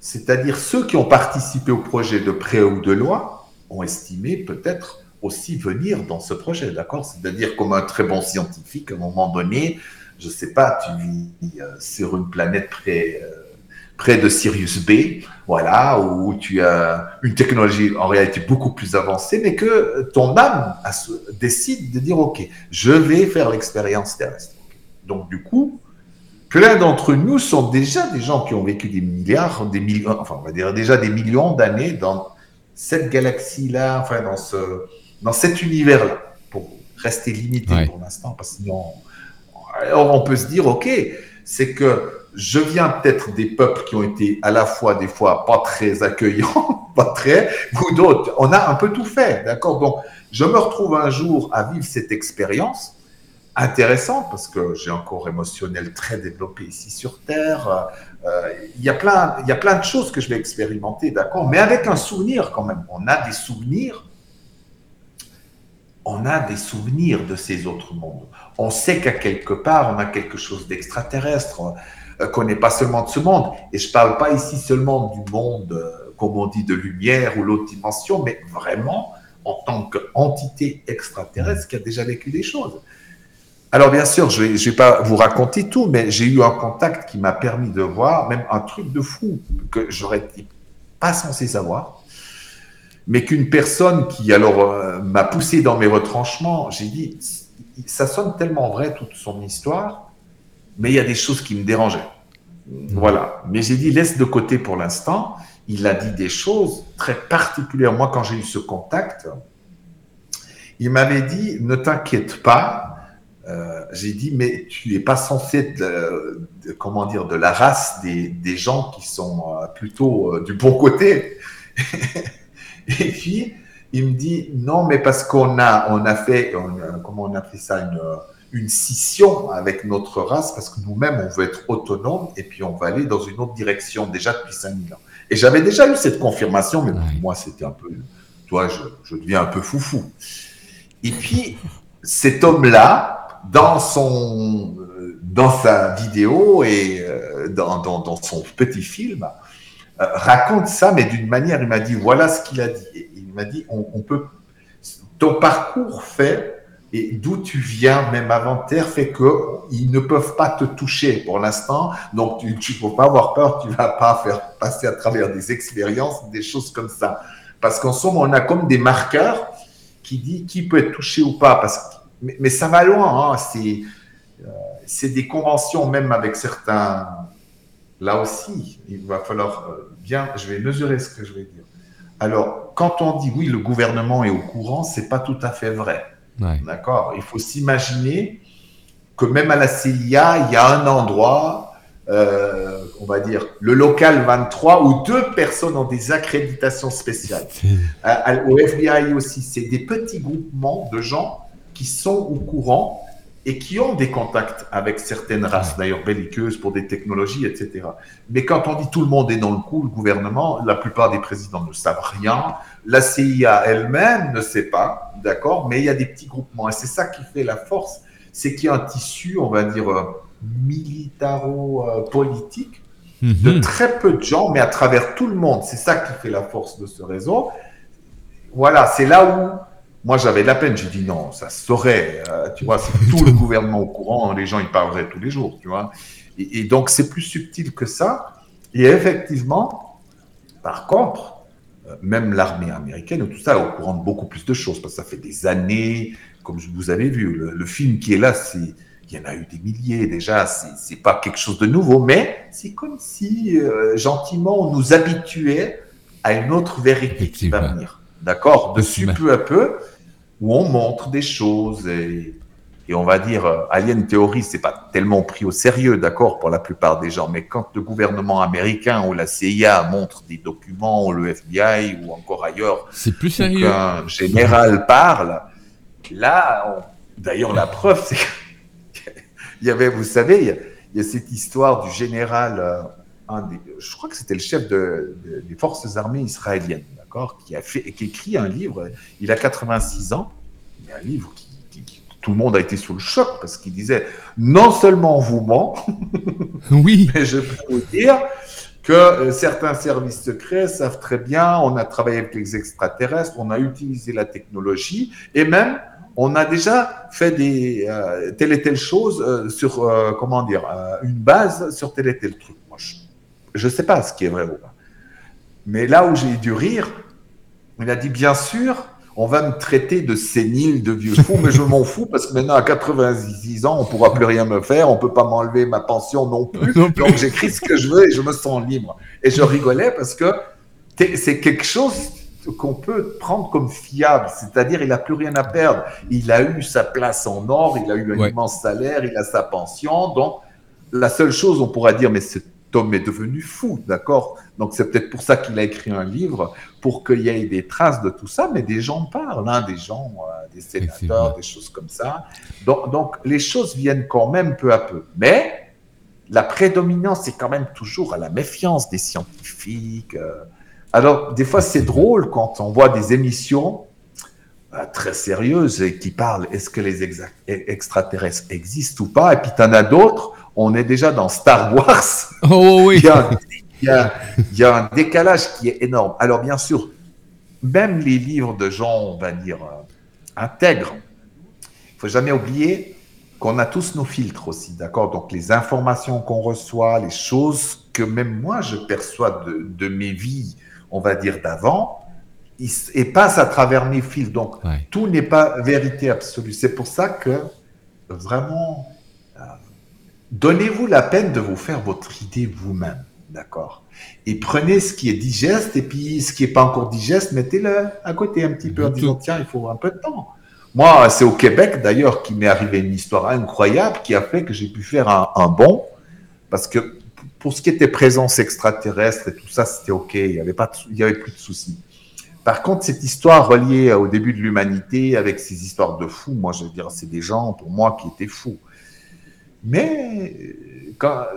c'est-à-dire ceux qui ont participé au projet de près ou de loin ont estimé peut-être aussi venir dans ce projet, d'accord? C'est-à-dire comme un très bon scientifique, à un moment donné, je ne sais pas, tu vis euh, sur une planète près, euh, près de Sirius B, voilà, où tu as une technologie en réalité beaucoup plus avancée, mais que ton âme décide de dire, OK, je vais faire l'expérience terrestre. Donc, du coup, plein d'entre nous sont déjà des gens qui ont vécu des milliards, des millions, enfin, on va dire déjà des millions d'années dans cette galaxie-là, enfin, dans, ce, dans cet univers-là, pour rester limité pour l'instant, parce que sinon, on peut se dire, OK, c'est que je viens peut-être des peuples qui ont été à la fois des fois pas très accueillants, pas très, ou d'autres. On a un peu tout fait, d'accord? Donc, je me retrouve un jour à vivre cette expérience intéressante parce que j'ai un corps émotionnel très développé ici sur Terre. Euh, il y a plein, il y a plein de choses que je vais expérimenter, d'accord? Mais avec un souvenir quand même. On a des souvenirs. On a des souvenirs de ces autres mondes. On sait qu'à quelque part, on a quelque chose d'extraterrestre. Euh, qu'on n'est pas seulement de ce monde. Et je ne parle pas ici seulement du monde, euh, comme on dit, de lumière ou l'autre dimension, mais vraiment en tant qu'entité extraterrestre qui a déjà vécu des choses. Alors bien sûr, je ne vais, pas vous raconter tout, mais j'ai eu un contact qui m'a permis de voir même un truc de fou que j'aurais pas censé savoir, mais qu'une personne qui alors euh, m'a poussé dans mes retranchements, j'ai dit, ça sonne tellement vrai toute son histoire, mais il y a des choses qui me dérangeaient. Voilà. Mais j'ai dit, laisse de côté pour l'instant. Il a dit des choses très particulières. Moi, quand j'ai eu ce contact, il m'avait dit, ne t'inquiète pas. Euh, j'ai dit, mais tu n'es pas censé être, de, comment dire, de la race des, des gens qui sont euh, plutôt euh, du bon côté. Et puis, il me dit, non, mais parce qu'on a, on a fait, comment on a fait ça, une, une scission avec notre race parce que nous-mêmes, on veut être autonome et puis on va aller dans une autre direction déjà depuis 5000 ans. Et j'avais déjà eu cette confirmation, mais pour moi, c'était un peu, toi, je, je, deviens un peu foufou. Et puis, cet homme-là, dans son, dans sa vidéo et euh, dans, dans, dans son petit film, euh, raconte ça, mais d'une manière, il m'a dit, voilà ce qu'il a dit. Et il m'a dit, on, peut, ton parcours fait et d'où tu viens, même avant terre, fait que ils ne peuvent pas te toucher pour l'instant. Donc, tu ne faut pas avoir peur, tu vas pas faire passer à travers des expériences, des choses comme ça. Parce qu'en somme, on a comme des marqueurs qui disent qui peut être touché ou pas. Parce que, mais, ça va loin. Hein. C'est, euh, c'est des conventions, même avec certains. Là aussi, il va falloir euh, bien. Je vais mesurer ce que je vais dire. Alors, quand on dit oui, le gouvernement est au courant, c'est pas tout à fait vrai. D'accord? Il faut s'imaginer que même à la CIA, il y a un endroit, euh, on va dire, le local 23, où deux personnes ont des accréditations spéciales. au FBI aussi, c'est des petits groupements de gens qui sont au courant et qui ont des contacts avec certaines races, d'ailleurs belliqueuses pour des technologies, etc. Mais quand on dit tout le monde est dans le coup, le gouvernement, la plupart des présidents ne savent rien, la CIA elle-même ne sait pas, d'accord, mais il y a des petits groupements, et c'est ça qui fait la force, c'est qu'il y a un tissu, on va dire, euh, militaro-politique, de mhm. très peu de gens, mais à travers tout le monde. C'est ça qui fait la force de ce réseau. Voilà, c'est là où moi, j'avais de la peine. J'ai dit non, ça se saurait. Euh, tu vois, c'est tout le gouvernement au courant. Les gens, ils parleraient tous les jours, tu vois. Et, donc, c'est plus subtil que ça. Et effectivement, par contre, euh, même l'armée américaine ou tout ça est au courant de beaucoup plus de choses parce que ça fait des années, comme vous avez vu, le, film qui est là, c'est il y en a eu des milliers déjà, c'est pas quelque chose de nouveau, mais c'est comme si euh, gentiment on nous habituait à une autre vérité qui va venir. D'accord? Dessus peu à peu, où on montre des choses et, on va dire, euh, Alien Theory, c'est pas tellement pris au sérieux, d'accord, pour la plupart des gens, mais quand le gouvernement américain ou la CIA montre des documents, ou le FBI ou encore ailleurs, c'est plus sérieux. Un général parle, là, d'ailleurs, la preuve, c'est qu'il y avait, vous savez, il y, a, cette histoire du général, je crois que c'était le chef des forces armées israéliennes qui a fait, qui écrit un livre. Il a 86 ans. A un livre qui, tout le monde a été sous le choc parce qu'il disait non seulement on vous ment, oui, mais je peux vous dire que euh, certains services secrets savent très bien. On a travaillé avec les extraterrestres, on a utilisé la technologie et même on a déjà fait des euh, telle et telle chose euh, sur comment dire une base sur tel et tel truc. Je ne sais pas ce qui est vrai ou pas. Mais là où j'ai dû rire, il a dit, bien sûr, on va me traiter de sénile, de vieux fou, mais je m'en fous parce que maintenant, à 86 ans, on pourra plus rien me faire, on peut pas m'enlever ma pension non plus. Donc, j'écris ce que je veux et je me sens libre. Et je rigolais parce que c'est quelque chose qu'on peut prendre comme fiable, c'est-à-dire il n'a plus rien à perdre. Il a eu sa place en or, il a eu un immense salaire, il a sa pension. Donc, la seule chose, on pourra dire, mais cet homme est devenu fou, d'accord? Donc c'est peut-être pour ça qu'il a écrit un livre, pour qu'il y ait des traces de tout ça, mais des gens parlent, hein, des gens, euh, des sénateurs, des choses comme ça. Donc, donc, les choses viennent quand même peu à peu. Mais la prédominance est quand même toujours à la méfiance des scientifiques. Euh. Alors des fois c'est drôle quand on voit des émissions euh, très sérieuses et qui parlent est-ce que les extraterrestres existent ou pas, et puis tu en as d'autres, on est déjà dans Star Wars. Oh oui il y, a, un décalage qui est énorme. Alors, bien sûr, même les livres de gens, on va dire, euh, intègres, il faut jamais oublier qu'on a tous nos filtres aussi, d'accord? Donc, les informations qu'on reçoit, les choses que même moi, je perçois de, mes vies, on va dire, d'avant, et passent à travers mes fils. Donc, tout n'est pas vérité absolue. C'est pour ça que, vraiment, donnez-vous la peine de vous faire votre idée vous-même. D'accord? Et prenez ce qui est digeste et puis ce qui n'est pas encore digeste, mettez-le à côté un petit peu en disant tiens, il faut un peu de temps. Moi, c'est au Québec d'ailleurs qu'il m'est arrivé une histoire incroyable qui a fait que j'ai pu faire un, bond parce que pour ce qui était présence extraterrestre et tout ça, c'était OK, il n'y avait, pas il y avait plus de soucis. Par contre, cette histoire reliée au début de l'humanité avec ces histoires de fous, moi je veux dire, c'est des gens pour moi qui étaient fous. Mais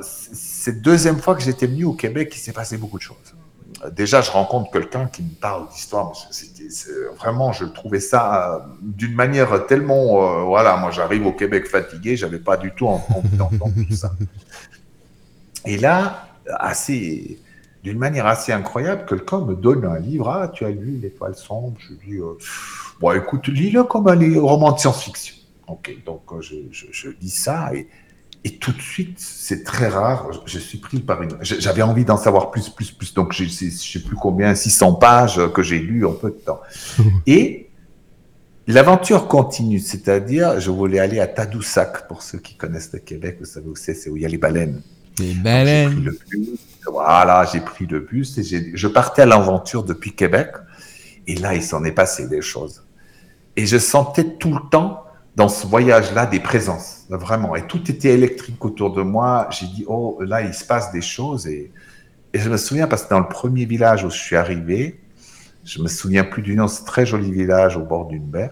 c'est deuxième fois que j'étais venu au Québec, il s'est passé beaucoup de choses. Déjà, je rencontre quelqu'un qui me parle d'histoire. Vraiment, je trouvais ça euh, d'une manière tellement. Euh, voilà, moi, j'arrive au Québec fatigué, j'avais pas du tout envie d'entendre tout ça. Et là, d'une manière assez incroyable, quelqu'un me donne un livre. Ah, tu as lu L'étoile sombre Je lui dis euh, Bon, écoute, lis-le comme un roman de science-fiction. Ok, donc je, je, je lis ça et et tout de suite, c'est très rare, je suis pris par une... J'avais envie d'en savoir plus, plus, plus. Donc, je ne sais plus combien, 600 pages que j'ai lues en peu de temps. Et l'aventure continue, c'est-à-dire, je voulais aller à Tadoussac, pour ceux qui connaissent le Québec, vous savez où c'est, c'est où il y a les baleines. Les baleines. Le voilà, j'ai pris le bus et je partais à l'aventure depuis Québec. Et là, il s'en est passé des choses. Et je sentais tout le temps dans ce voyage-là des présences, vraiment. Et tout était électrique autour de moi. J'ai dit, oh, là, il se passe des choses. Et, et, je me souviens, parce que dans le premier village où je suis arrivé, je me souviens plus du nom, très joli village au bord d'une baie.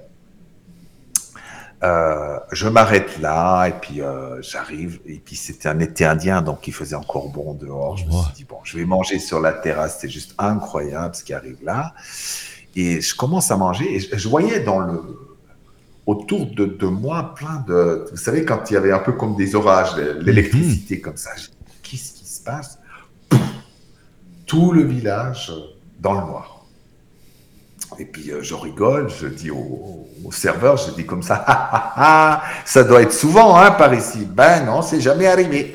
Euh, je m'arrête là et puis euh, j'arrive et puis c'était un été indien donc il faisait encore bon dehors. Je me suis dit bon, je vais manger sur la terrasse, c'est juste incroyable ce qui arrive là. Et je commence à manger et je, voyais dans le autour de, de, moi plein de, vous savez quand il y avait un peu comme des orages, l'électricité mhm. comme ça. Qu'est-ce qui se passe? Tout le village dans le noir. Et puis euh, je rigole, je dis au, serveur, je dis comme ça, ça doit être souvent hein, par ici. Ben non, c'est jamais arrivé.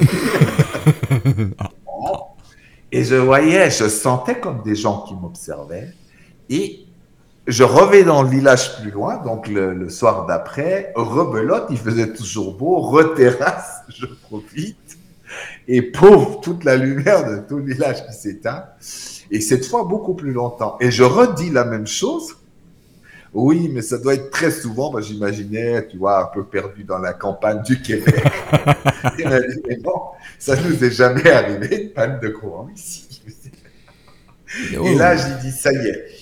et je voyais, je sentais comme des gens qui m'observaient. Et je reviens dans le village plus loin, donc le, soir d'après, rebelote, il faisait toujours beau, reterrasse, je profite. Et pauvre, toute la lumière de tout le village qui s'éteint. Et cette fois, beaucoup plus longtemps. Et je redis la même chose. Oui, mais ça doit être très souvent. j'imaginais, tu vois, un peu perdu dans la campagne du Québec. Mais non, ça nous est jamais arrivé, panne de courant ici. Et là, j'ai dit, ça y est.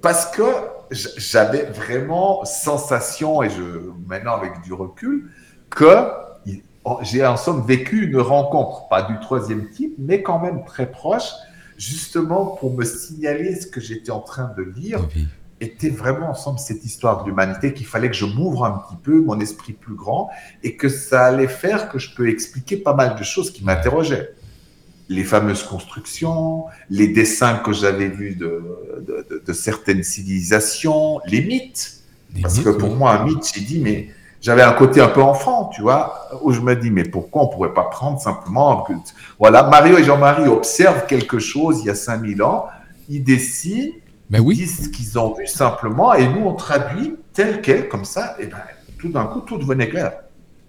Parce que j'avais vraiment sensation, et je, maintenant avec du recul, que j'ai en somme vécu une rencontre, pas du troisième type, mais quand même très proche, justement pour me signaler ce que j'étais en train de lire. Était vraiment ensemble cette histoire de l'humanité qu'il fallait que je m'ouvre un petit peu, mon esprit plus grand, et que ça allait faire que je peux expliquer pas mal de choses qui m'interrogeaient. Les fameuses constructions, les dessins que j'avais vus de, de, certaines civilisations, les mythes. Parce que pour moi, un mythe, j'ai dit, mais j'avais un côté un peu enfant, tu vois, où je me dis, mais pourquoi on pourrait pas prendre simplement, voilà, Mario et Jean-Marie observent quelque chose il y a 5000 ans, ils dessinent, mais oui. ils disent ce qu'ils ont vu simplement, et nous on traduit tel quel, comme ça, et ben, tout d'un coup, tout devenait clair.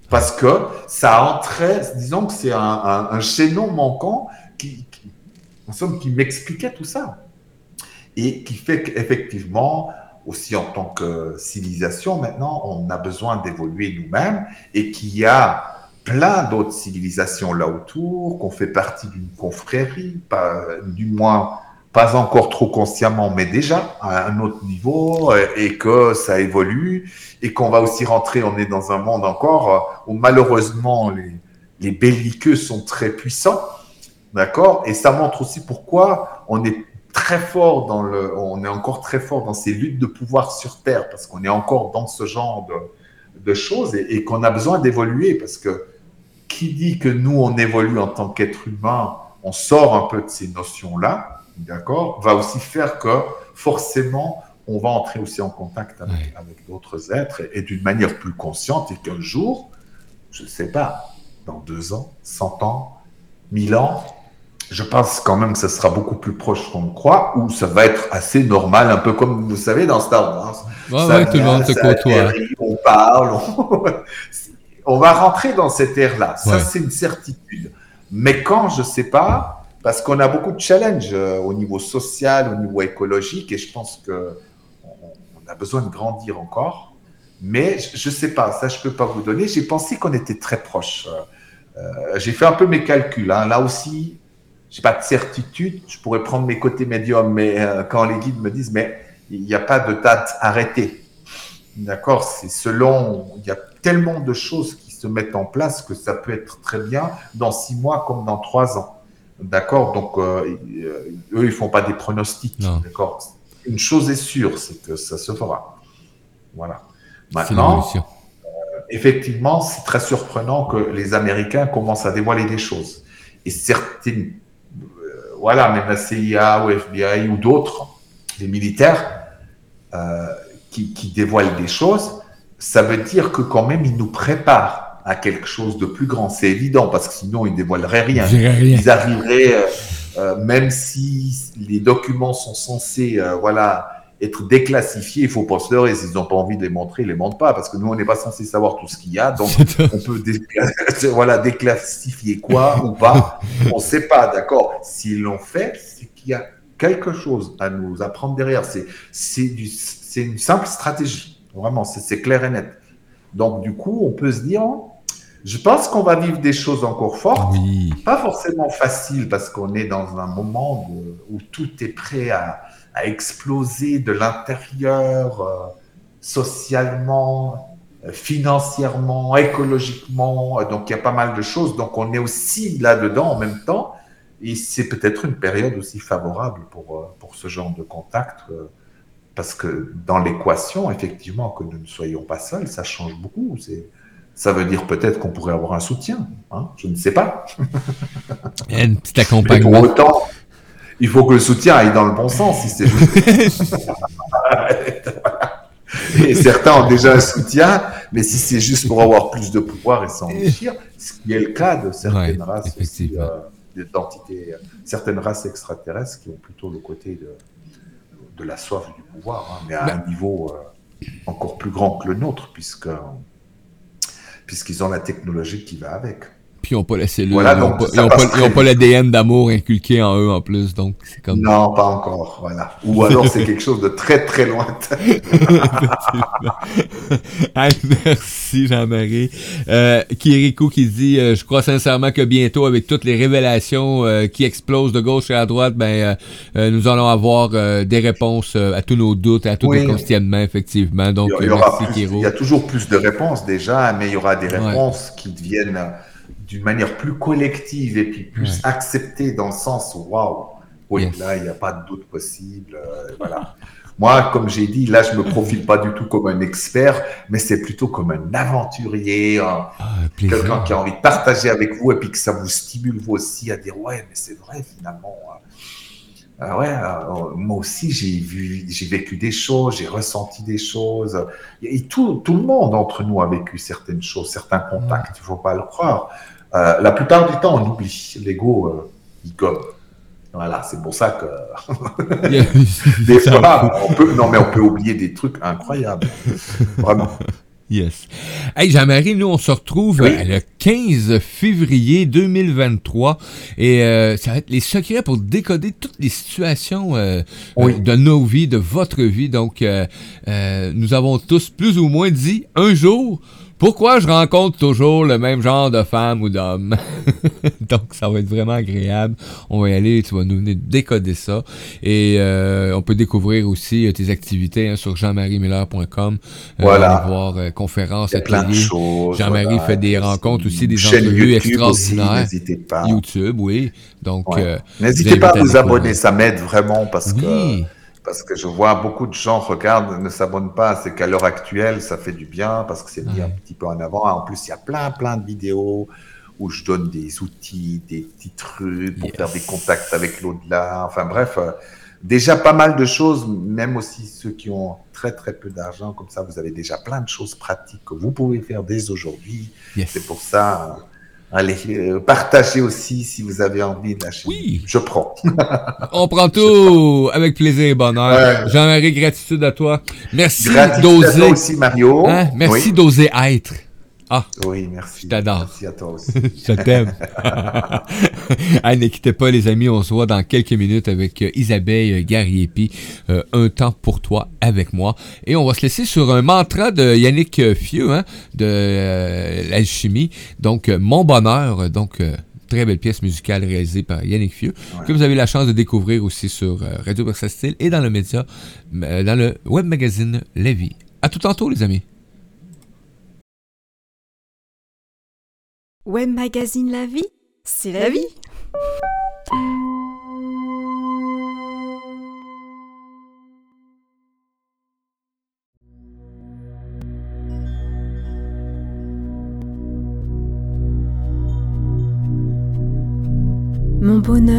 Parce que ça entrait, disons que c'est un, chaînon manquant qui, qui en somme, qui m'expliquait tout ça. Et qui fait qu'effectivement, aussi en tant que civilisation, maintenant, on a besoin d'évoluer nous-mêmes et qu'il y a plein d'autres civilisations là autour, qu'on fait partie d'une confrérie, pas, du moins pas encore trop consciemment, mais déjà à un autre niveau, et que ça évolue, et qu'on va aussi rentrer, on est dans un monde encore où malheureusement les, les belliqueux sont très puissants, d'accord? Et ça montre aussi pourquoi on est très fort dans le, on est encore très fort dans ces luttes de pouvoir sur Terre parce qu'on est encore dans ce genre de, de choses et, qu'on a besoin d'évoluer parce que qui dit que nous on évolue en tant qu'être humain, on sort un peu de ces notions-là, d'accord, va aussi faire que forcément on va entrer aussi en contact avec, avec d'autres êtres et, d'une manière plus consciente et qu'un jour, je ne sais pas, dans deux ans, cent ans, mille ans, je pense quand même que ça sera beaucoup plus proche qu'on le croit, ou ça va être assez normal, un peu comme vous savez dans Star Wars. Ouais, tout le monde se côtoie. On parle, on... va rentrer dans cette ère-là. Ça, c'est une certitude. Mais quand, je sais pas, parce qu'on a beaucoup de challenges euh, au niveau social, au niveau écologique, et je pense que on a besoin de grandir encore. Mais je ne sais pas, ça je peux pas vous donner. J'ai pensé qu'on était très proches. Euh, euh, j'ai fait un peu mes calculs. Hein. Là aussi, j'ai pas de certitude. Je pourrais prendre mes côtés médiums, mais quand les guides me disent, mais il n'y a pas de date arrêtée. D'accord? C'est selon. Il y a tellement de choses qui se mettent en place que ça peut être très bien dans six mois comme dans trois ans. D'accord Donc, euh, euh, eux, ils font pas des pronostics. D'accord Une chose est sûre, c'est que ça se fera. Voilà. Maintenant, effectivement, c'est très surprenant que les Américains commencent à dévoiler des choses. Et certaines voilà, même la CIA ou FBI ou d'autres, les militaires, euh, qui, dévoilent des choses, ça veut dire que quand même ils nous préparent à quelque chose de plus grand. C'est évident parce que sinon ils dévoileraient rien. Ils arriveraient, euh, euh, même si les documents sont censés, voilà, être déclassifiés, il faut pas se leurrer. S'ils n'ont pas envie de les montrer, ils les montrent pas, parce que nous, on n'est pas censé savoir tout ce qu'il y a. Donc, on peut voilà, déclassifier quoi ou pas. On ne sait pas, d'accord. S'ils l'ont fait, c'est qu'il y a quelque chose à nous apprendre derrière. C'est une simple stratégie. Vraiment, c'est clair et net. Donc, du coup, on peut se dire, je pense qu'on va vivre des choses encore fortes. Pas forcément faciles, parce qu'on est dans un moment où tout est prêt à à exploser de l'intérieur, euh, socialement, financièrement, écologiquement. Donc, il y a pas mal de choses. Donc, on est aussi là-dedans en même temps. Et c'est peut-être une période aussi favorable pour, pour ce genre de contact. Parce que dans l'équation, effectivement, que nous ne soyons pas seuls, ça change beaucoup. Ça veut dire peut-être qu'on pourrait avoir un soutien. Hein je ne sais pas. Un petit accompagnement. pour autant, il faut que le soutien aille dans le bon sens. Si c'est Et certains ont déjà un soutien, mais si c'est juste pour avoir plus de pouvoir et s'enrichir, ce qui est le cas de certaines races euh, d'identité, certaines races extraterrestres qui ont plutôt le côté de, de la soif du pouvoir, hein, mais à un niveau euh, encore plus grand que le nôtre, puisque puisqu'ils ont la technologie qui va avec. Puis ils n'ont pas la cellule, ils n'ont pas, l'ADN d'amour inculqué en eux en plus, donc c'est comme... Non, pas encore, voilà. Ou alors c'est quelque chose de très très lointain. merci Jean-Marie. Euh, Kiriko qui dit, euh, je crois sincèrement que bientôt, avec toutes les révélations euh, qui explosent de gauche et à droite, ben euh, nous allons avoir des réponses à tous nos doutes, à tous nos questionnements, effectivement. Donc, il y, merci il y a toujours plus de réponses déjà, mais il y aura des réponses qui deviennent d'une manière plus collective et puis plus acceptée dans le sens waouh, oui, là, il n'y a pas de doute possible. Euh, voilà. Moi, comme j'ai dit, là, je me profile pas du tout comme un expert, mais c'est plutôt comme un aventurier, ah, quelqu'un qui a envie de partager avec vous et puis que ça vous stimule vous aussi à dire ouais, mais c'est vrai finalement. Hein. Ah ouais, euh, moi aussi j'ai vu, j'ai vécu des choses, j'ai ressenti des choses. Et tout, tout, le monde entre nous a vécu certaines choses, certains contacts. Il faut pas le croire. Euh, la plupart du temps, on oublie. L'ego, euh, il gomme. Voilà, c'est pour ça que des fois, on peut, non mais on peut oublier des trucs incroyables, vraiment. Yes. Hey, Jean-Marie, nous, on se retrouve le 15 février 2023 et euh, ça va être les secrets pour décoder toutes les situations de nos vies, de votre vie. Donc, nous avons tous plus ou moins dit un jour, pourquoi je rencontre toujours le même genre de femme ou d'homme? Donc, ça va être vraiment agréable. On va y aller, tu vas nous venir décoder ça. Et euh, on peut découvrir aussi euh, tes activités hein, sur jean-marie-miller.com. Euh, voilà. voir conférences, ateliers. Jean-Marie fait des rencontres aussi, des entrevues extraordinaires. N'hésitez pas. YouTube, oui. Donc, n'hésitez pas à vous abonner, ça m'aide vraiment parce que parce que je vois beaucoup de gens regardent, ne s'abonnent pas. C'est qu'à l'heure actuelle, ça fait du bien parce que c'est mis un petit peu en avant. En plus, il y a plein, plein de vidéos où je donne des outils, des petits trucs pour faire des contacts avec l'au-delà. Enfin bref, euh, déjà pas mal de choses, même aussi ceux qui ont très très peu d'argent, comme ça, vous avez déjà plein de choses pratiques que vous pouvez faire dès aujourd'hui. C'est pour ça Allez, euh, partagez aussi si vous avez envie de lâcher. Oui. Je prends. On prend tout avec plaisir et bonheur. Jean-Marie, gratitude à toi. Merci d'oser. aussi, Mario. Hein? Merci d'oser être. Ah. Oui, merci. Je t'adore. Merci à toi aussi. je t'aime. Allez, ne quittez pas, les amis. On se voit dans quelques minutes avec euh, Isabelle Gariepi. Euh, un temps pour toi avec moi. Et on va se laisser sur un mantra de Yannick Fieux, hein, de euh, l'alchimie. Donc, Mon bonheur. Donc, très belle pièce musicale réalisée par Yannick Fieux, que vous avez la chance de découvrir aussi sur Radio Versatile et dans le média, dans le web magazine La Vie. À tout tantôt, les amis. Web Magazine La Vie, c'est la vie. Mon bonheur